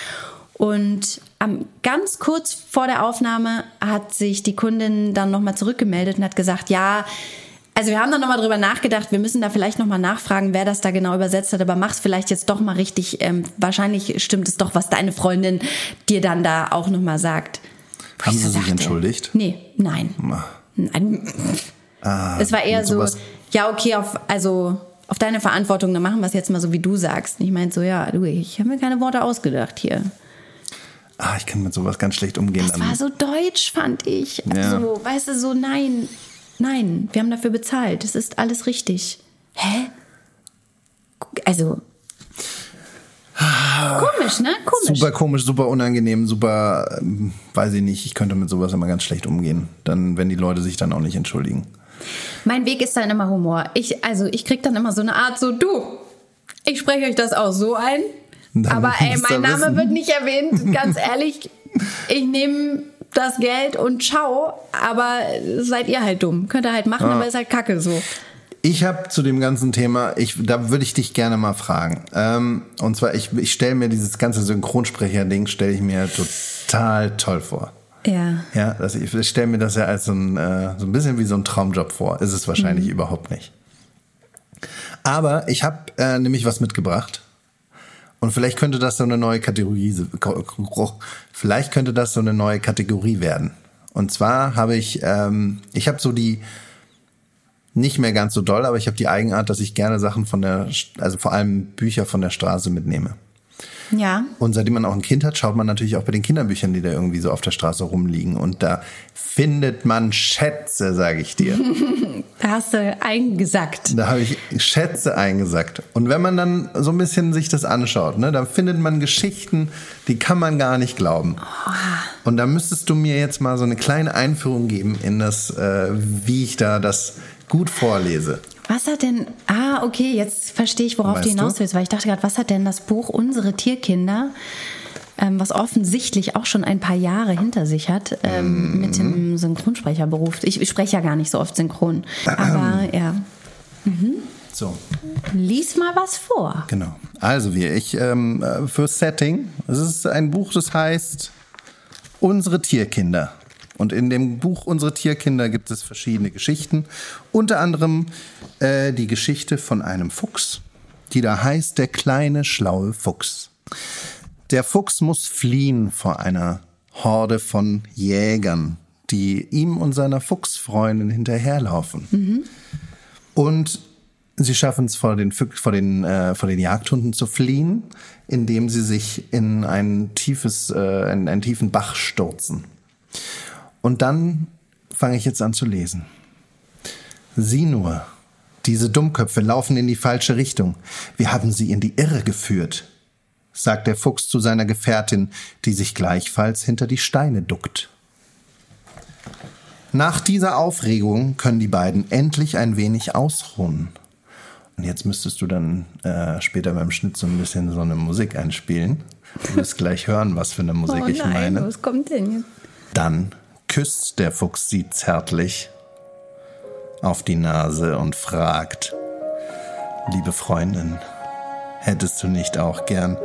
Und am, ganz kurz vor der Aufnahme hat sich die Kundin dann nochmal zurückgemeldet und hat gesagt, ja, also wir haben dann nochmal drüber nachgedacht, wir müssen da vielleicht nochmal nachfragen, wer das da genau übersetzt hat, aber mach's vielleicht jetzt doch mal richtig. Ähm, wahrscheinlich stimmt es doch, was deine Freundin dir dann da auch nochmal sagt. Haben sie sich entschuldigt? Nee, nein. Nein. es war eher so, ja, okay, auf, also auf deine Verantwortung, dann machen wir es jetzt mal so, wie du sagst. Und ich meinte so, ja, du, ich habe mir keine Worte ausgedacht hier. Ah, ich kann mit sowas ganz schlecht umgehen. Das war so deutsch, fand ich. Ja. Also, weißt du, so, nein, nein, wir haben dafür bezahlt. Es ist alles richtig. Hä? Also. Komisch, ne? Komisch. Super komisch, super unangenehm, super, ähm, weiß ich nicht, ich könnte mit sowas immer ganz schlecht umgehen. Dann, wenn die Leute sich dann auch nicht entschuldigen. Mein Weg ist dann immer Humor. Ich, also, ich krieg dann immer so eine Art, so, du, ich spreche euch das auch so ein. Dann aber ey, mein Name wissen. wird nicht erwähnt. Ganz ehrlich, ich nehme das Geld und ciao. Aber seid ihr halt dumm. Könnt ihr halt machen, aber ist halt kacke so. Ich habe zu dem ganzen Thema, ich, da würde ich dich gerne mal fragen. Ähm, und zwar, ich, ich stelle mir dieses ganze Synchronsprecher-Ding, stelle ich mir total toll vor. Ja. Ja, das, ich, ich stelle mir das ja als so ein, äh, so ein bisschen wie so ein Traumjob vor. Ist es wahrscheinlich Mhm. überhaupt nicht. Aber ich habe äh, nämlich was mitgebracht. Und vielleicht könnte das so eine neue Kategorie, vielleicht könnte das so eine neue Kategorie werden. Und zwar habe ich, ähm, ich habe so die, nicht mehr ganz so doll, aber ich habe die Eigenart, dass ich gerne Sachen von der, also vor allem Bücher von der Straße mitnehme. Ja. Und seitdem man auch ein Kind hat, schaut man natürlich auch bei den Kinderbüchern, die da irgendwie so auf der Straße rumliegen. Und da findet man Schätze, sage ich dir. Da hast du eingesackt. Da habe ich Schätze eingesackt. Und wenn man dann so ein bisschen sich das anschaut, ne, dann findet man Geschichten, die kann man gar nicht glauben. Und da müsstest du mir jetzt mal so eine kleine Einführung geben in das, äh, wie ich da das gut vorlese. Was hat denn. Ah, okay, jetzt verstehe ich, worauf Weißt du hinaus willst, weil ich dachte gerade, was hat denn das Buch Unsere Tierkinder, ähm, was offensichtlich auch schon ein paar Jahre hinter sich hat, ähm, Mhm. mit dem Synchronsprecherberuf. Ich, ich spreche ja gar nicht so oft synchron. Aber ja. So, Lies mal was vor. genau. Also wir, ich ähm, äh, für Setting. Es ist ein Buch, das heißt Unsere Tierkinder. Und in dem Buch Unsere Tierkinder gibt es verschiedene Geschichten. Unter anderem äh, die Geschichte von einem Fuchs, die da heißt Der kleine schlaue Fuchs. Der Fuchs muss fliehen vor einer Horde von Jägern, die ihm und seiner Fuchsfreundin hinterherlaufen. Und sie schaffen es vor den, vor, den, äh, vor den Jagdhunden zu fliehen, indem sie sich in ein tiefes, äh, in einen tiefen Bach stürzen. Und dann fange ich jetzt an zu lesen. Sieh nur, diese Dummköpfe laufen in die falsche Richtung. Wir haben sie in die Irre geführt, sagt der Fuchs zu seiner Gefährtin, die sich gleichfalls hinter die Steine duckt. Nach dieser Aufregung können die beiden endlich ein wenig ausruhen. Und jetzt müsstest du dann äh, später beim Schnitt so ein bisschen so eine Musik einspielen. Du wirst gleich hören, was für eine Musik ich meine. was kommt denn jetzt? Dann küsst der Fuchs sie zärtlich auf die Nase und fragt, liebe Freundin, hättest du nicht auch gern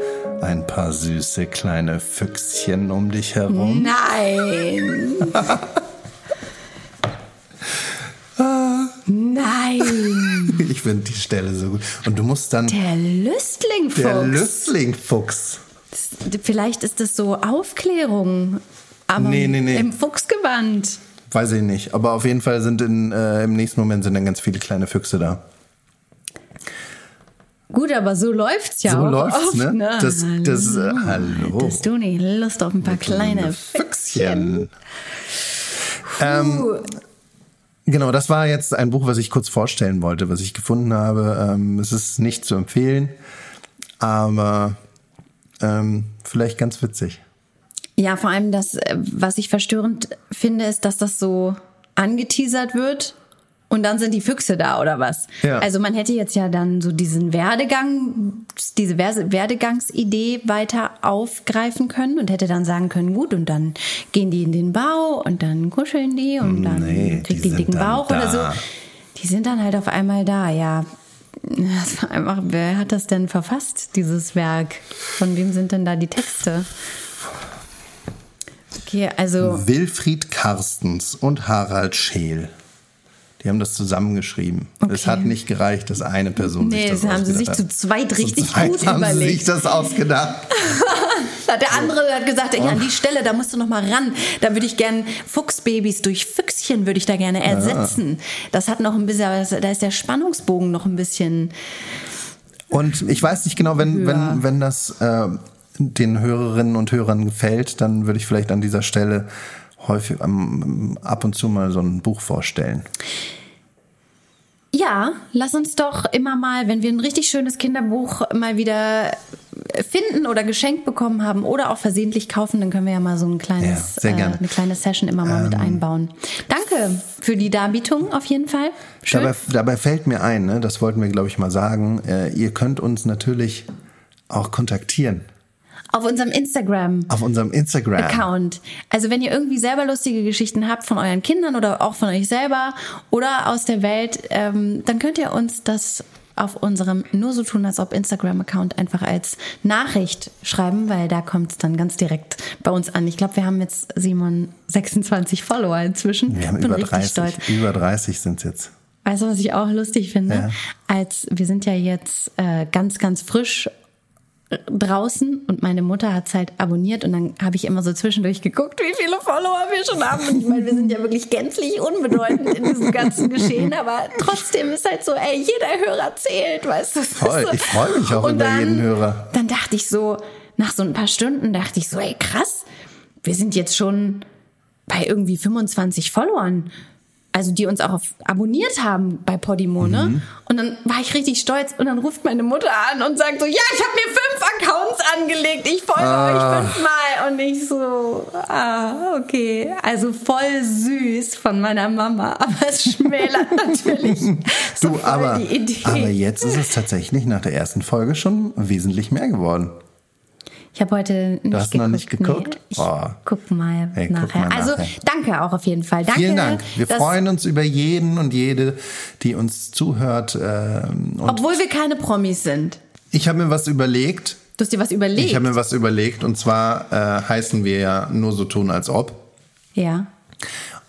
ein paar süße kleine Füchschen um dich herum? Nein! Nein! Ich finde die Stelle so gut. Und du musst dann Der Lüstlingfuchs. der Lüstlingfuchs. Vielleicht ist das so Aufklärung. Aber Nee, nee, nee. im Fuchsgewand. Weiß ich nicht. Aber auf jeden Fall sind in, äh, im nächsten Moment sind dann ganz viele kleine Füchse da. Gut, aber so läuft's ja So auch läuft's, oft, ne? ne? Das- das, äh, hallo. Hättest du nicht Lust auf ein paar kleine Füchschen? Ähm, genau, das war jetzt ein Buch, was ich kurz vorstellen wollte, was ich gefunden habe. Ähm, es ist nicht zu empfehlen, aber ähm, vielleicht ganz witzig. Ja, vor allem das, äh, was ich verstörend finde, ist, dass das so angeteasert wird und dann sind die Füchse da oder was. Ja. Also man hätte jetzt ja dann so diesen Werdegang, diese Werdegangsidee weiter aufgreifen können und hätte dann sagen können, gut, und dann gehen die in den Bau und dann kuscheln die und dann Nee, kriegt die die, dicken Bauch oder so. da. Die sind dann halt auf einmal da, ja. Das war einfach, wer hat das denn verfasst, dieses Werk? Von wem sind denn da die Texte? Okay, also. Wilfried Karstens und Harald Scheel. Die haben das zusammengeschrieben. Es Okay. hat nicht gereicht, dass eine Person Nee, sich das das haben sie sich ausgedacht zu zweit hat. richtig zu zweit gut haben sie sich überlegt. das ausgedacht. Der andere hat gesagt, ey, an die Stelle, da musst du noch mal ran. Da würde ich gern Fuchsbabys durch Füchschen würde ich da gerne ersetzen. Das hat noch ein bisschen, da ist der Spannungsbogen noch ein bisschen. Und ich weiß nicht genau, wenn, Ja. wenn, wenn das äh, den Hörerinnen und Hörern gefällt, dann würde ich vielleicht an dieser Stelle häufig ähm, ab und zu mal so ein Buch vorstellen. Ja, lass uns doch immer mal, wenn wir ein richtig schönes Kinderbuch mal wieder finden oder geschenkt bekommen haben oder auch versehentlich kaufen, dann können wir ja mal so ein kleines, Ja, äh. Ähm, eine kleine Session immer mal mit einbauen. Danke für die Darbietung auf jeden Fall. Schön. Dabei, dabei fällt mir ein, ne, das wollten wir, glaube ich, mal sagen, äh, ihr könnt uns natürlich auch kontaktieren auf unserem Instagram. auf unserem Instagram. Account. Also wenn ihr irgendwie selber lustige Geschichten habt von euren Kindern oder auch von euch selber oder aus der Welt, ähm, dann könnt ihr uns das auf unserem nur so tun als ob Instagram Account einfach als Nachricht schreiben, weil da kommt es dann ganz direkt bei uns an. Ich glaube, wir haben jetzt Simon 26 Follower inzwischen. Wir haben Bin über richtig 30, stolz. über 30 sind es jetzt. Weißt du, was ich auch lustig finde? Ja. Als wir sind ja jetzt äh, ganz, ganz frisch draußen und meine Mutter hat's halt abonniert und dann habe ich immer so zwischendurch geguckt, wie viele Follower wir schon haben. Und ich meine, wir sind ja wirklich gänzlich unbedeutend in diesem ganzen Geschehen, aber trotzdem ist halt so, ey, jeder Hörer zählt, weißt du? Voll, ich freue mich auch Und über dann, jeden Hörer. Dann dachte ich so, nach so ein paar Stunden dachte ich so, ey, krass, wir sind jetzt schon bei irgendwie 25 Followern. Also die uns auch abonniert haben bei Podimo, ne? Mhm. Und dann war ich richtig stolz und dann ruft meine Mutter an und sagt so, ja, ich habe mir fünf Accounts angelegt, ich folge Ah. euch fünfmal. Und ich so, ah, okay. Also voll süß von meiner Mama, aber es schmälert natürlich so Du, aber, die Idee. aber jetzt ist es tatsächlich nach der ersten Folge schon wesentlich mehr geworden. Ich habe heute nicht hast geguckt. noch nicht geguckt? Nee, Oh. guck mal Hey, guck nachher. mal Also nachher. danke auch auf jeden Fall. Danke, Vielen Dank. Wir freuen uns über jeden und jede, die uns zuhört. ähm, Obwohl wir keine Promis sind. Ich habe mir was überlegt. Du hast dir was überlegt. Ich habe mir was überlegt und zwar äh, heißen wir ja nur so tun als ob. ja.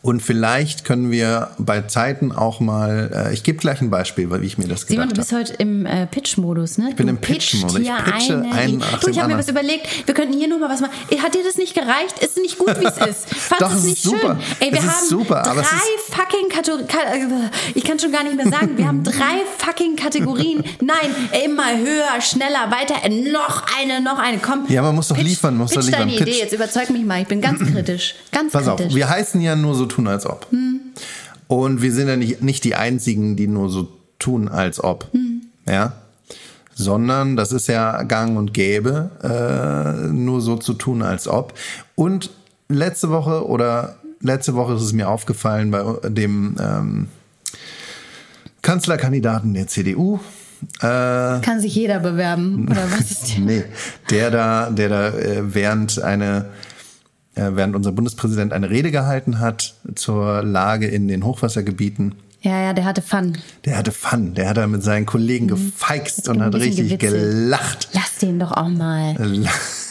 Und vielleicht können wir bei Zeiten auch mal, äh, ich gebe gleich ein Beispiel, wie ich mir das Simon, gedacht du bist habe. heute im äh, Pitch-Modus, ne? Ich bin im Pitch-Modus. Ich pitche einen nach Du, ich habe mir was überlegt. Wir könnten hier nur mal was machen. Hat dir das nicht gereicht? Ist nicht gut, wie es ist? Fandest Doch, es nicht ist super. schön? Ey, wir Es haben super, drei fucking Kategorien. Ich kann schon gar nicht mehr sagen. Wir haben drei fucking Kategorien. Nein, immer höher, schneller, weiter. Äh, Noch eine, noch eine. Komm. Ja, man muss doch liefern, muss doch pitch liefern. deine Pitch. Idee. Jetzt überzeug mich mal. Ich bin ganz kritisch. Ganz Pass auf, kritisch. wir heißen ja nur so tun als ob. Hm. Und wir sind ja nicht, nicht die einzigen, die nur so tun als ob. Hm. Ja. Sondern das ist ja gang und gäbe, äh, nur so zu tun als ob. Und letzte Woche oder letzte Woche ist es mir aufgefallen bei dem ähm, Kanzlerkandidaten der CDU, Kann sich jeder bewerben. Oder was ist Nee, der da, der da äh, während eine äh, während unser Bundespräsident eine Rede gehalten hat zur Lage in den Hochwassergebieten. Ja, ja, der hatte Fun. Der hatte Fun, der hat da mit seinen Kollegen gefeixt und hat richtig gewitzelt. gelacht. Lass den doch auch mal.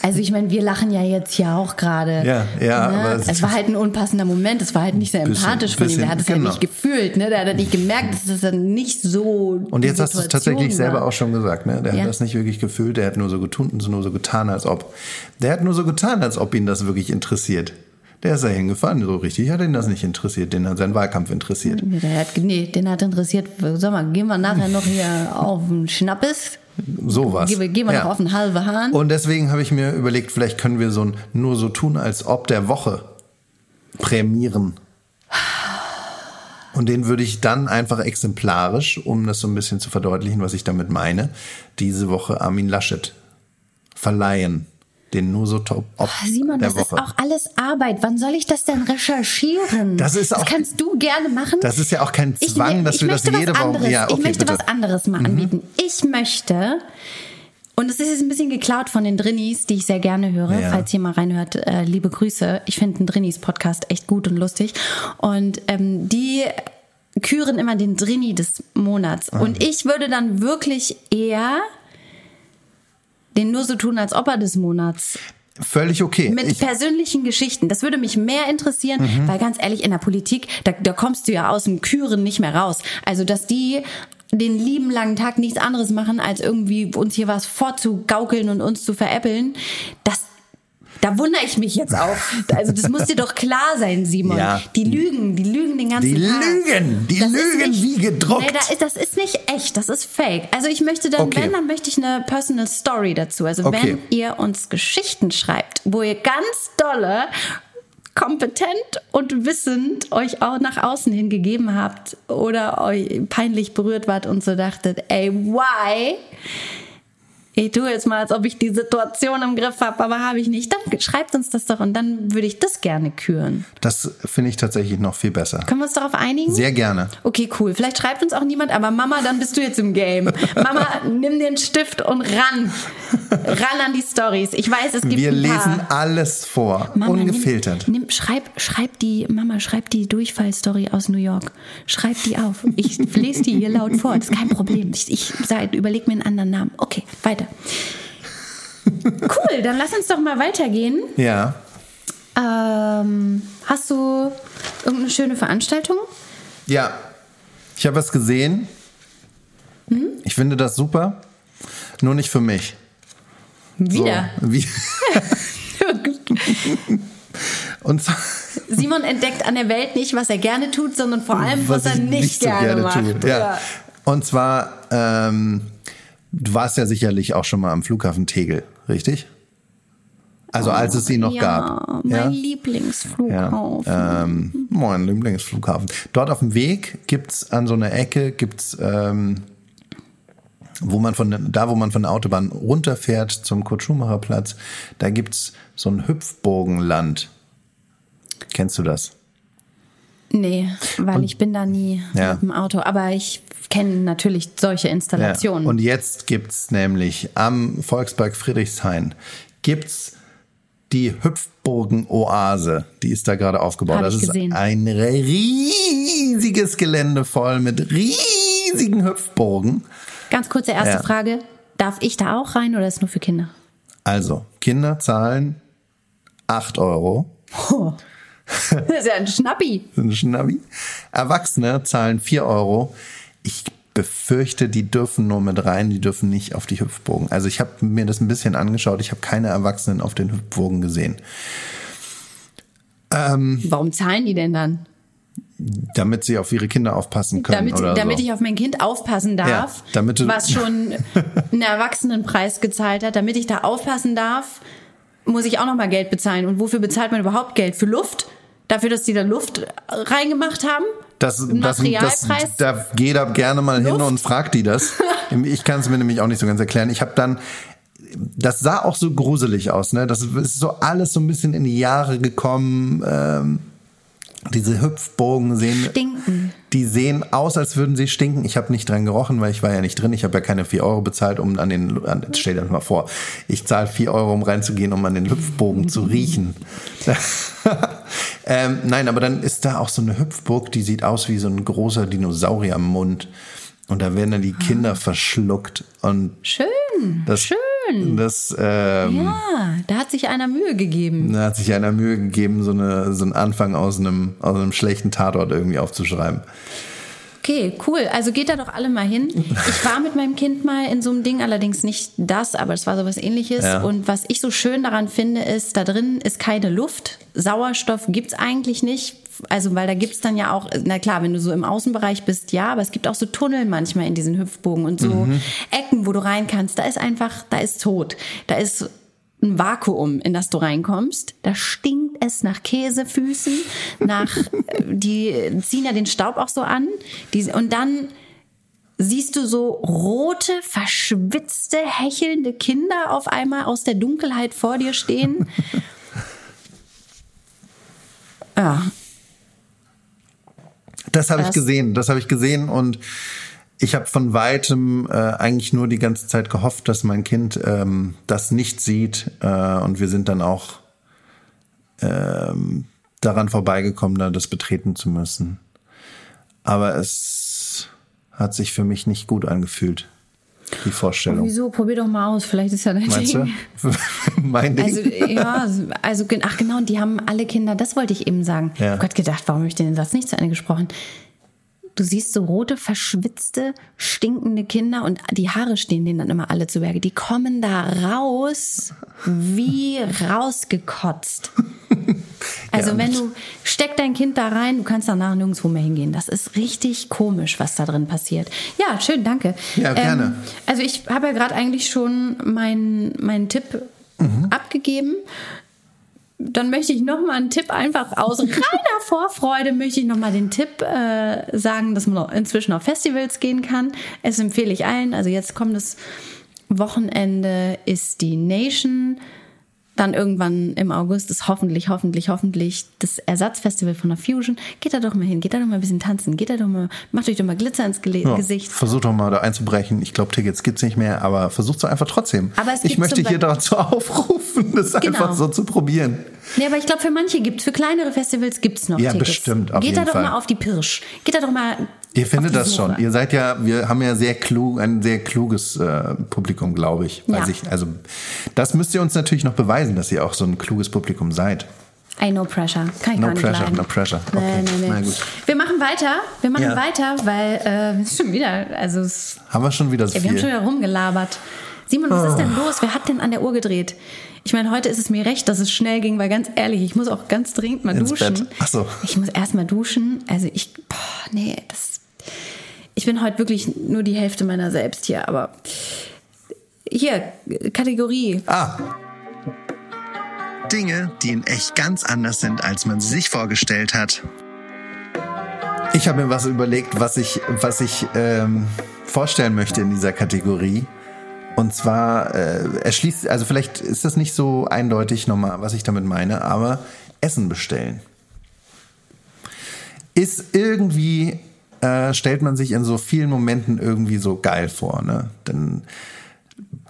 Also ich meine, wir lachen ja jetzt ja auch gerade. Ja, ja, ne? aber es- war halt ein unpassender Moment. Es war halt nicht sehr Bisschen- empathisch von ihm. Der hat es genau. ja nicht gefühlt. Ne? Der hat ja nicht gemerkt, dass es dann nicht so. Und jetzt hast du es tatsächlich selber war. auch schon gesagt, ne? Der Ja. hat das nicht wirklich gefühlt, der hat nur so getun und nur so getan, als ob. Der hat nur so getan, als ob ihn das wirklich interessiert. Der ist da hingefahren, so richtig hat ihn das nicht interessiert, den hat sein Wahlkampf interessiert. Nee, der hat, nee, den hat interessiert. Sag mal, gehen wir nachher noch hier auf den Schnappes? Sowas. Gehen gehen wir Ja. noch auf den halben Hahn? Und deswegen habe ich mir überlegt, vielleicht können wir so ein nur so tun, als ob der Woche prämieren. Und den würde ich dann einfach exemplarisch, um das so ein bisschen zu verdeutlichen, was ich damit meine, diese Woche Armin Laschet verleihen. Den nur so top ob Ah, Simon, der das Woche. ist auch alles Arbeit. Wann soll ich das denn recherchieren? Das ist auch- kannst du gerne machen. Das ist ja auch kein Zwang, ich, dass ich wir das jede Woche-. Ja, okay, ich möchte bitte. Mhm. was anderes mal anbieten. Ich möchte, und es ist jetzt ein bisschen geklaut von den Drinnies, die ich sehr gerne höre, Ja. falls ihr mal reinhört, äh, liebe Grüße. Ich finde den Drinnies-Podcast echt gut und lustig. Und ähm, die küren immer den Drini des Monats. Und ich würde dann wirklich eher den nur so tun, als ob er des Monats Völlig okay. mit Ich, persönlichen Geschichten. Das würde mich mehr interessieren, Mhm. weil ganz ehrlich, in der Politik, da, da kommst du ja aus dem Küren nicht mehr raus. Also, dass die den lieben langen Tag nichts anderes machen, als irgendwie uns hier was vorzugaukeln und uns zu veräppeln, das da wundere ich mich jetzt auch. Also das muss dir doch klar sein, Simon. Ja. Die lügen, die lügen den ganzen Die Tag. lügen, die Das lügen nicht- wie gedruckt. Nee, da ist, das ist nicht echt, das ist fake. Also ich möchte dann, Okay. wenn, dann möchte ich eine Personal Story dazu. Also Okay. wenn ihr uns Geschichten schreibt, wo ihr ganz dolle kompetent und wissend euch auch nach außen hin gegeben habt oder euch peinlich berührt wart und so dachtet, ey, why? Ich tue jetzt mal, als ob ich die Situation im Griff habe, aber habe ich nicht. Dann schreibt uns das doch und dann würde ich das gerne küren. das finde ich tatsächlich noch viel besser. Können wir uns darauf einigen? Sehr gerne. Okay, cool. Vielleicht schreibt uns auch niemand, aber Mama, dann bist du jetzt im Game. Mama, nimm den Stift und ran. Ran an die Stories. Ich weiß, es gibt Wir ein paar. lesen alles vor, Mama, ungefiltert. Nimm, nimm, schreib, schreib die, Mama, schreib die Durchfallstory aus New York. Schreib die auf. Ich lese die hier laut vor. Das ist kein Problem. Ich, ich sag, überleg mir einen anderen Namen. Okay, weiter. Cool, dann lass uns doch mal weitergehen. Ja. Ähm, hast du irgendeine schöne Veranstaltung? Ja, ich habe was gesehen. Hm? Ich finde das super. Nur nicht für mich. Wieder. So, wie, und zwar, Simon entdeckt an der Welt nicht, was er gerne tut, sondern vor allem, was, er ich nicht, so gerne, macht. tue. Ja. Und zwar, ähm, du warst ja sicherlich auch schon mal am Flughafen Tegel, richtig? Also als es ihn noch ja, gab. mein ja? Lieblingsflughafen. Ja, ähm, mein Lieblingsflughafen. Dort auf dem Weg gibt's an so einer Ecke gibt's ähm, wo man von der- da wo man von der Autobahn runterfährt zum Kurt Schumacher Platz, da gibt's so ein Hüpfburgenland. Kennst du das? Nee, weil ich bin da nie Ja. mit dem Auto. Aber ich kenne natürlich solche Installationen. Und jetzt gibt's nämlich am Volkspark Friedrichshain gibt's die Hüpfburgen-Oase. Die ist da gerade aufgebaut. Hab das ist gesehen. ein riesiges Gelände voll mit riesigen Hüpfburgen. Ganz kurze erste Ja. Frage. Darf ich da auch rein oder ist nur für Kinder? Also, Kinder zahlen 8 Euro. Das ist ja ein Schnappi. Das ist ein Schnappi. Erwachsene zahlen 4 Euro. Ich befürchte, die dürfen nur mit rein, die dürfen nicht auf die Hüpfburgen. Also ich habe mir das ein bisschen angeschaut, ich habe keine Erwachsenen auf den Hüpfburgen gesehen. Warum zahlen die denn dann? Damit sie auf ihre Kinder aufpassen können. Damit, damit so. ich auf mein Kind aufpassen darf, Ja, was schon einen Erwachsenenpreis gezahlt hat, damit ich da aufpassen darf, muss ich auch noch mal Geld bezahlen. Und wofür bezahlt man überhaupt Geld? Für Luft? Dafür, dass die da Luft reingemacht haben? Das, das, das, da geht da gerne mal hin Luft? und fragt die das. Ich kann es mir nämlich auch nicht so ganz erklären. Ich habe dann, das sah auch so gruselig aus, ne? Das ist so alles so ein bisschen in die Jahre gekommen. Ähm, diese Hüpfbogen sehen, Stinken. die sehen aus, als würden sie stinken. Ich habe nicht dran gerochen, weil ich war ja nicht drin. Ich habe ja keine 4 Euro bezahlt, um an den, an, stell dir das mal vor, ich zahle 4 Euro, um reinzugehen, um an den Hüpfbogen zu riechen. ähm, nein, aber dann ist da auch so eine Hüpfburg, die sieht aus wie so ein großer Dinosauriermund. Und da werden dann die Kinder verschluckt. Und Schön. das, Schön. das ähm, Ja, da hat sich einer Mühe gegeben. da hat sich einer Mühe gegeben, so, eine, so einen Anfang aus einem, aus einem schlechten Tatort irgendwie aufzuschreiben. Okay, cool. Also geht da doch alle mal hin. Ich war mit meinem Kind mal in so einem Ding, allerdings nicht das, aber es war sowas ähnliches. Ja. Und was ich so schön daran finde, ist, da drin ist keine Luft. Sauerstoff gibt's eigentlich nicht. Also, weil da gibt's dann ja auch, na klar, wenn du so im Außenbereich bist, ja, aber es gibt auch so Tunnel manchmal in diesen Hüpfbogen und so Ecken, wo du rein kannst. Da ist einfach, da ist tot. Da ist ein Vakuum, in das du reinkommst. Da stinkt es nach Käsefüßen, nach, äh, die ziehen ja den Staub auch so an. Die, und dann siehst du so rote, verschwitzte, hechelnde Kinder auf einmal aus der Dunkelheit vor dir stehen. ja, Das habe ich gesehen, das habe ich gesehen und ich habe von weitem äh, eigentlich nur die ganze Zeit gehofft, dass mein Kind ähm, das nicht sieht äh, und wir sind dann auch ähm, daran vorbeigekommen, da das betreten zu müssen. Aber es hat sich für mich nicht gut angefühlt, die Vorstellung. Wieso? Probier doch mal aus. Vielleicht ist ja dein Meinst du? Ding. mein Ding. Also, ja, also, ach genau, und die haben alle Kinder, das wollte ich eben sagen. Ja. Ich habe gerade gedacht, warum habe ich den Satz nicht zu Ende gesprochen? Du siehst so rote, verschwitzte, stinkende Kinder und die Haare stehen denen dann immer alle zu Berge. Die kommen da raus wie rausgekotzt. Also Ja. wenn du, steck dein Kind da rein, du kannst danach nirgendwo mehr hingehen. Das ist richtig komisch, was da drin passiert. Ja, schön, danke. Ja, gerne. Ähm, also ich habe ja gerade eigentlich schon meinen meinen Tipp Mhm. abgegeben. Dann möchte ich noch mal einen Tipp einfach aus reiner Vorfreude möchte ich noch mal den Tipp äh, sagen, dass man inzwischen auf Festivals gehen kann. Es empfehle ich allen. Also jetzt kommendes Wochenende ist die Nation. Dann irgendwann im August ist hoffentlich, hoffentlich, hoffentlich das Ersatzfestival von der Fusion. Geht da doch mal hin, geht da doch mal ein bisschen tanzen, geht da doch mal, macht euch doch mal Glitzer ins Gele Ja, Gesicht. Versucht doch mal da einzubrechen. Ich glaube, Tickets gibt's nicht mehr, aber versucht es einfach trotzdem. Aber es ich möchte hier dazu aufrufen, das Genau. einfach so zu probieren. Nee, aber ich glaube, für manche gibt's, für kleinere Festivals gibt's noch Ja, Tickets. bestimmt, auf Geht jeden da doch Fall. mal auf die Pirsch. Geht da doch mal. Ihr findet das schon. Ihr seid ja, wir haben ja sehr klug, ein sehr kluges äh, Publikum, glaube ich. Ja. ich. Also das müsst ihr uns natürlich noch beweisen, dass ihr auch so ein kluges Publikum seid. Ey, no pressure. Kann ich No gar nicht pressure, leiden. no pressure. Nee, Okay, nee, nee. Wir machen weiter. Wir machen Ja. weiter, weil äh, es ist schon wieder, also es, Haben wir schon wieder so ja, wir haben schon wieder rumgelabert. Simon, was ist denn los? Wer hat denn an der Uhr gedreht? Ich meine, heute ist es mir recht, dass es schnell ging, weil ganz ehrlich, ich muss auch ganz dringend mal Ins duschen. Bett. Ach so. Ich muss erst mal duschen. Also ich, boah, nee, das. Ich bin heute wirklich nur die Hälfte meiner selbst hier, aber hier, Kategorie. Ah. Dinge, die in echt ganz anders sind, als man sie sich vorgestellt hat. Ich habe mir was überlegt, was ich, was ich ähm, vorstellen möchte in dieser Kategorie. Und zwar äh, erschließt, also vielleicht ist das nicht so eindeutig nochmal, was ich damit meine, aber Essen bestellen. Ist irgendwie, äh, stellt man sich in so vielen Momenten irgendwie so geil vor, ne? Dann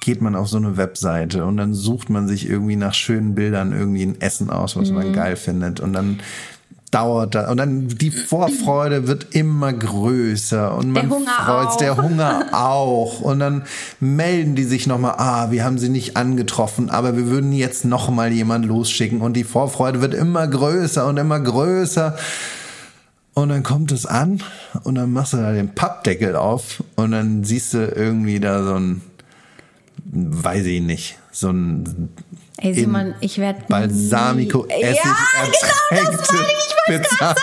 geht man auf so eine Webseite und dann sucht man sich irgendwie nach schönen Bildern irgendwie ein Essen aus, was Mhm. man geil findet. Und dann dauert da und dann die Vorfreude wird immer größer und man freut auch. der Hunger auch und dann melden die sich nochmal, ah, wir haben sie nicht angetroffen, aber wir würden jetzt nochmal jemand losschicken und die Vorfreude wird immer größer und immer größer und dann kommt es an und dann machst du da den Pappdeckel auf und dann siehst du irgendwie da so ein, weiß ich nicht, so ein Ey, Simon, ich werde. Balsamico Essig Ja, genau, das meine ich. Ich wollte gerade sagen.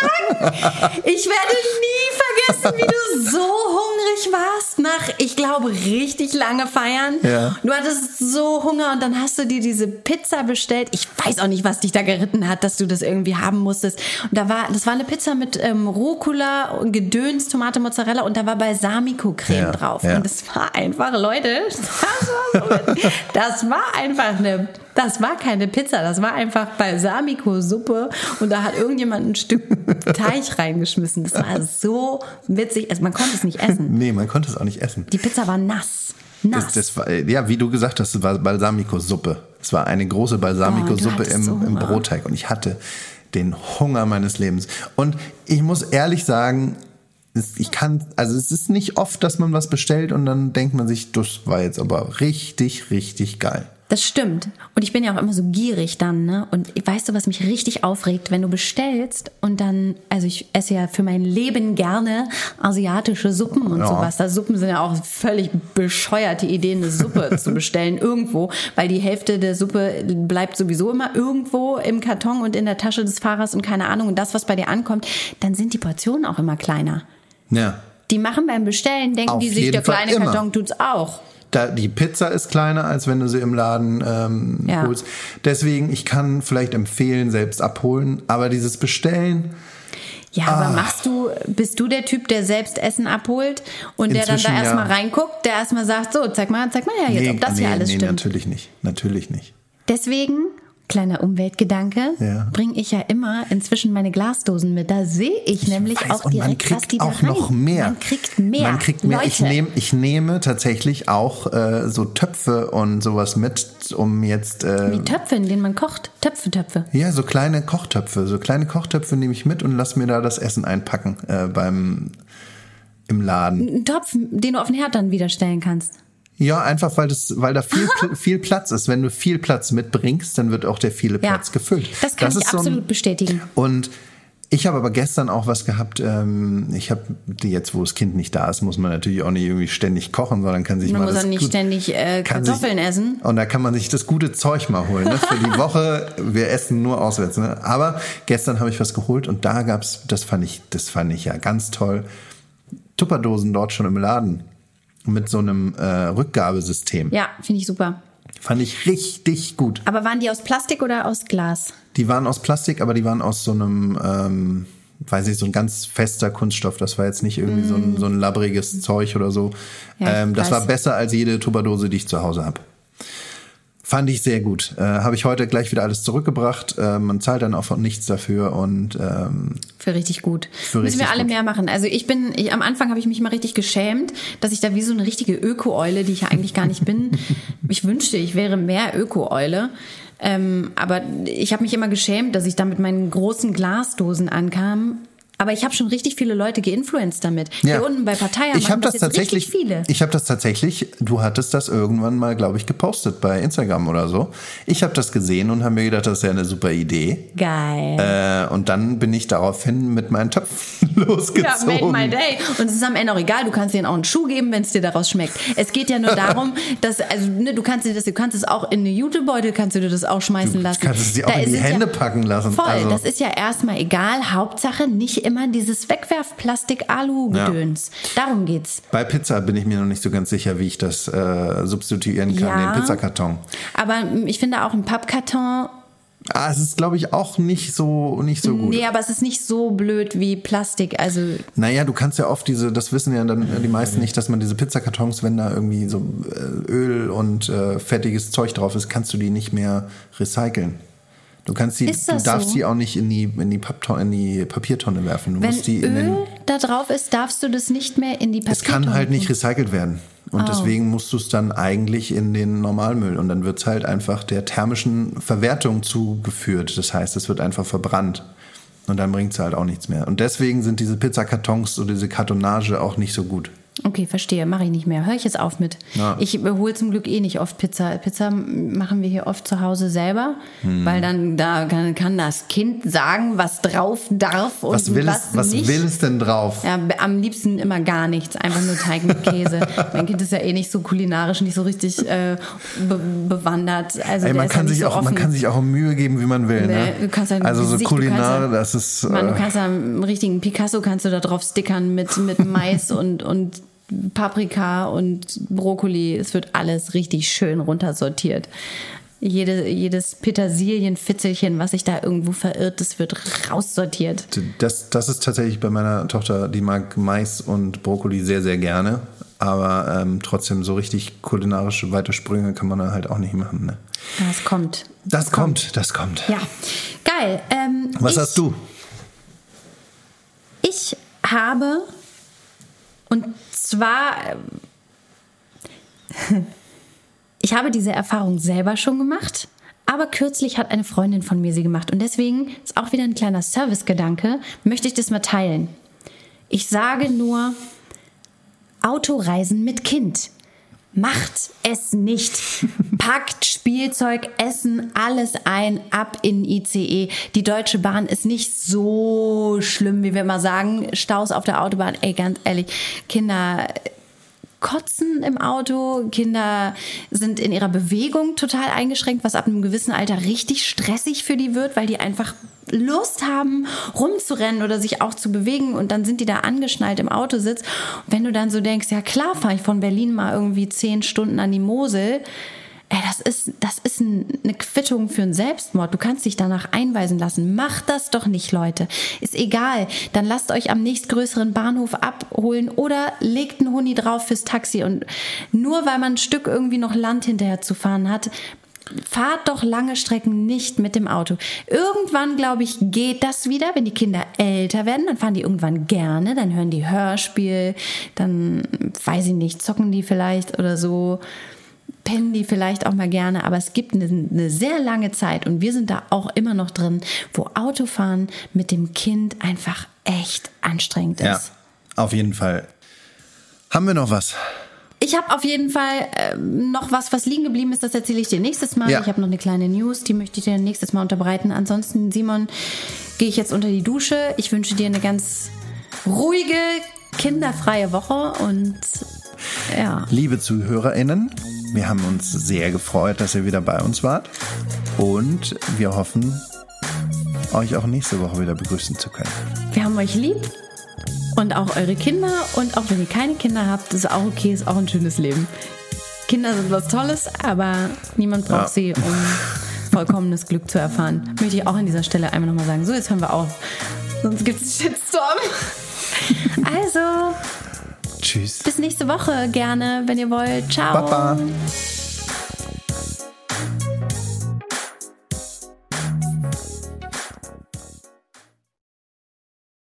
Ich werde nie vergessen, wie du so hungrig warst nach, ich glaube, richtig lange feiern. Ja. Du hattest so Hunger und dann hast du dir diese Pizza bestellt. Ich weiß auch nicht, was dich da geritten hat, dass du das irgendwie haben musstest. Und da war, das war eine Pizza mit ähm, Rucola und Gedöns, Tomate, Mozzarella und da war Balsamico-Creme Ja, drauf. ja. Und das war einfach, Leute, das war, so, das war einfach eine, das war keine Pizza, das war einfach Balsamico-Suppe und da hat irgendjemand ein Stück Teig reingeschmissen. Das war so witzig, also man konnte es nicht essen. Nee, man konnte es auch nicht essen. Die Pizza war nass. Nass. Das, das war, ja, wie du gesagt hast, es war Balsamico-Suppe. Es war eine große Oh, Balsamico-Suppe hattest im, so im. Brotteig und ich hatte den Hunger meines Lebens. Und ich muss ehrlich sagen, ich kann, also es ist nicht oft, dass man was bestellt und dann denkt man sich, das war jetzt aber richtig, richtig geil. Das stimmt. Und ich bin ja auch immer so gierig dann, ne? Und weißt du, was mich richtig aufregt, wenn du bestellst und dann, also ich esse ja für mein Leben gerne asiatische Suppen und Ja. sowas. Da Suppen sind ja auch völlig bescheuerte Ideen, eine Suppe zu bestellen irgendwo, weil die Hälfte der Suppe bleibt sowieso immer irgendwo im Karton und in der Tasche des Fahrers und keine Ahnung. Und das, was bei dir ankommt, dann sind die Portionen auch immer kleiner. Ja. Die machen beim Bestellen, denken Auf die sich, der kleine immer. Karton tut's auch. Da, die Pizza ist kleiner, als wenn du sie im Laden ähm, Ja. holst. Deswegen, ich kann vielleicht empfehlen, selbst abholen, aber dieses Bestellen, Ja, Ah. aber machst du, bist du der Typ, der selbst Essen abholt und der dann Inzwischen da erstmal ja. reinguckt, der erstmal sagt, so, zeig mal, zeig mal her jetzt, ob das hier alles nee, stimmt. natürlich nicht. Natürlich nicht. Deswegen Kleiner Umweltgedanke, Ja. bringe ich ja immer inzwischen meine Glasdosen mit. Da sehe ich, nämlich weiß, auch direkt, man was die kriegt da auch noch rein. mehr. Man kriegt mehr. Man kriegt mehr. Leute, Ich, nehm, ich nehme tatsächlich auch äh, so Töpfe und sowas mit, um jetzt äh, wie Töpfe, in denen man kocht. Töpfe, Töpfe. ja so kleine Kochtöpfe, so kleine Kochtöpfe nehme ich mit und lass mir da das Essen einpacken äh, beim im Laden. Ein Topf, den du auf den Herd dann wieder stellen kannst. Ja, einfach weil das, weil da viel viel Platz ist. Wenn du viel Platz mitbringst, dann wird auch der viele Ja, Platz gefüllt. das kann ich ist so ein- absolut bestätigen. Und ich habe aber gestern auch was gehabt. Ähm, ich habe jetzt, wo das Kind nicht da ist, muss man natürlich auch nicht irgendwie ständig kochen, sondern kann sich Man mal muss das dann nicht gut- ständig äh, kann Kartoffeln sich, essen. Und da kann man sich das gute Zeug mal holen. Ne? Für die Woche, wir essen nur auswärts. Ne? Aber gestern habe ich was geholt und da gab's, das fand ich, das fand ich ja ganz toll. Tupperdosen dort schon im Laden mit so einem äh, Rückgabesystem. Ja, finde ich super. Fand ich richtig gut. Aber waren die aus Plastik oder aus Glas? Die waren aus Plastik, aber die waren aus so einem, ähm, weiß ich, so ein ganz fester Kunststoff. Das war jetzt nicht irgendwie so, ein, so ein labbriges Zeug oder so. Mm. Ja, ähm, das war besser als jede Tupperdose, die ich zu Hause habe. Fand ich sehr gut. Äh, habe ich heute gleich wieder alles zurückgebracht. Äh, man zahlt dann auch nichts dafür und ähm, Für richtig gut. Für Müssen richtig wir alle gut. mehr machen. Also ich bin, ich, am Anfang habe ich mich mal richtig geschämt, dass ich da wie so eine richtige Öko-Eule, die ich ja eigentlich gar nicht bin. ich wünschte, ich wäre mehr Öko-Eule. Ähm, aber ich habe mich immer geschämt, dass ich da mit meinen großen Glasdosen ankam. Aber ich habe schon richtig viele Leute geinfluenced damit. Hier unten bei Partei ich habe das, das tatsächlich, richtig viele. ich habe das tatsächlich, du hattest das irgendwann mal, glaube ich, gepostet bei Instagram oder so. Ich habe das gesehen und habe mir gedacht, das ist ja eine super Idee. Geil. Äh, und dann bin ich daraufhin mit meinen Töpfen Ja, losgezogen. made my day. Und es ist am Ende auch egal, du kannst denen auch einen Schuh geben, wenn es dir daraus schmeckt. Es geht ja nur darum, dass, also, ne, du kannst dir das, du kannst es auch in eine Jutebeutel, kannst du dir das auch schmeißen lassen. kannst es dir auch Da in die Hände packen lassen. Voll, Also- das ist ja erstmal egal. Hauptsache nicht immer dieses Wegwerf-Plastik-Alu-Gedöns. Darum geht's. Bei Pizza bin ich mir noch nicht so ganz sicher, wie ich das äh, substituieren kann, Ja. den Pizzakarton. Aber mm, ich finde auch ein Pappkarton, Ah, es ist, glaube ich, auch nicht so, nicht so gut. nee, aber es ist nicht so blöd wie Plastik. Also, Naja, du kannst ja oft diese, das wissen ja dann die meisten nicht, dass man diese Pizzakartons, wenn da irgendwie so äh, Öl und äh, fettiges Zeug drauf ist, kannst du die nicht mehr recyceln. Du kannst die, du darfst so? die auch nicht in die, in die, in die Papiertonne werfen. Du wenn musst die in den, Öl da drauf ist, darfst du das nicht mehr in die Papiertonne Es kann halt nicht recycelt werden. Oh. Und deswegen musst du es dann eigentlich in den Normalmüll. Und dann wird es halt einfach der thermischen Verwertung zugeführt. Das heißt, es wird einfach verbrannt. Und dann bringt es halt auch nichts mehr. Und deswegen sind diese Pizzakartons oder diese Kartonage auch nicht so gut. Okay, verstehe. Mache ich nicht mehr. Hör ich jetzt auf mit. Ja. Ich hole zum Glück eh nicht oft Pizza. Pizza machen wir hier oft zu Hause selber, Hm. weil dann da kann, kann das Kind sagen, was drauf darf und Was will, was es, was nicht. will es denn drauf? Ja, am liebsten immer gar nichts, einfach nur Teig mit Käse. mein Kind ist ja eh nicht so kulinarisch, nicht so richtig äh, be bewandert. Also Ey, man, kann sich so auch, man kann sich auch Mühe geben, wie man will. Ne? du kannst ein also so Gesicht, du kannst Kulinare, ja- das ist. Mann, du äh, kannst ja einen richtigen Picasso kannst du da drauf stickern mit, mit Mais und, und Paprika und Brokkoli. Es wird alles richtig schön runtersortiert. Jede, jedes Petersilienfitzelchen, was sich da irgendwo verirrt, das wird raussortiert. Das, das ist tatsächlich bei meiner Tochter, die mag Mais und Brokkoli sehr, sehr gerne. Aber ähm, trotzdem so richtig kulinarische weite Sprünge kann man da halt auch nicht machen. Ne? Das kommt. Das kommt, das kommt. Ja, geil. Ähm, Was ich, hast du? Ich habe, und zwar, ähm, ich habe diese Erfahrung selber schon gemacht, aber kürzlich hat eine Freundin von mir sie gemacht. Und deswegen ist auch wieder ein kleiner Servicegedanke, möchte ich das mal teilen. Ich sage nur, Autoreisen mit Kind. Macht es nicht. Packt Spielzeug, Essen, alles ein, ab in ICE. Die Deutsche Bahn ist nicht so schlimm, wie wir immer sagen. Staus auf der Autobahn, ey, ganz ehrlich, Kinder kotzen im Auto, Kinder sind in ihrer Bewegung total eingeschränkt, was ab einem gewissen Alter richtig stressig für die wird, weil die einfach Lust haben, rumzurennen oder sich auch zu bewegen und dann sind die da angeschnallt im Autositz. Und wenn du dann so denkst, ja klar, fahre ich von Berlin mal irgendwie zehn Stunden an die Mosel, Ey, das ist, das ist ein, eine Quittung für einen Selbstmord. Du kannst dich danach einweisen lassen. Macht das doch nicht, Leute. Ist egal. Dann lasst euch am nächstgrößeren Bahnhof abholen oder legt einen Huni drauf fürs Taxi. Und nur weil man ein Stück irgendwie noch Land hinterher zu fahren hat, fahrt doch lange Strecken nicht mit dem Auto. Irgendwann, glaube ich, geht das wieder, wenn die Kinder älter werden. Dann fahren die irgendwann gerne, dann hören die Hörspiel, dann, weiß ich nicht, zocken die vielleicht oder so, pennen die vielleicht auch mal gerne. Aber es gibt eine, eine sehr lange Zeit und wir sind da auch immer noch drin, wo Autofahren mit dem Kind einfach echt anstrengend ist. Ja, auf jeden Fall. Haben wir noch was? Ich habe auf jeden Fall äh, noch was, was liegen geblieben ist. Das erzähle ich dir nächstes Mal. Ja. Ich habe noch eine kleine News, die möchte ich dir nächstes Mal unterbreiten. Ansonsten, Simon, gehe ich jetzt unter die Dusche. Ich wünsche dir eine ganz ruhige, kinderfreie Woche und ja. Liebe ZuhörerInnen, wir haben uns sehr gefreut, dass ihr wieder bei uns wart. Und wir hoffen, euch auch nächste Woche wieder begrüßen zu können. Wir haben euch lieb und auch eure Kinder. Und auch wenn ihr keine Kinder habt, ist auch okay, ist auch ein schönes Leben. Kinder sind was Tolles, aber niemand braucht Ja. sie, um vollkommenes Glück zu erfahren. Möchte ich auch an dieser Stelle einmal nochmal sagen. So, jetzt hören wir auf. Sonst gibt es Shitstorm. Also, Tschüss. bis nächste Woche gerne, wenn ihr wollt. Ciao. Baba.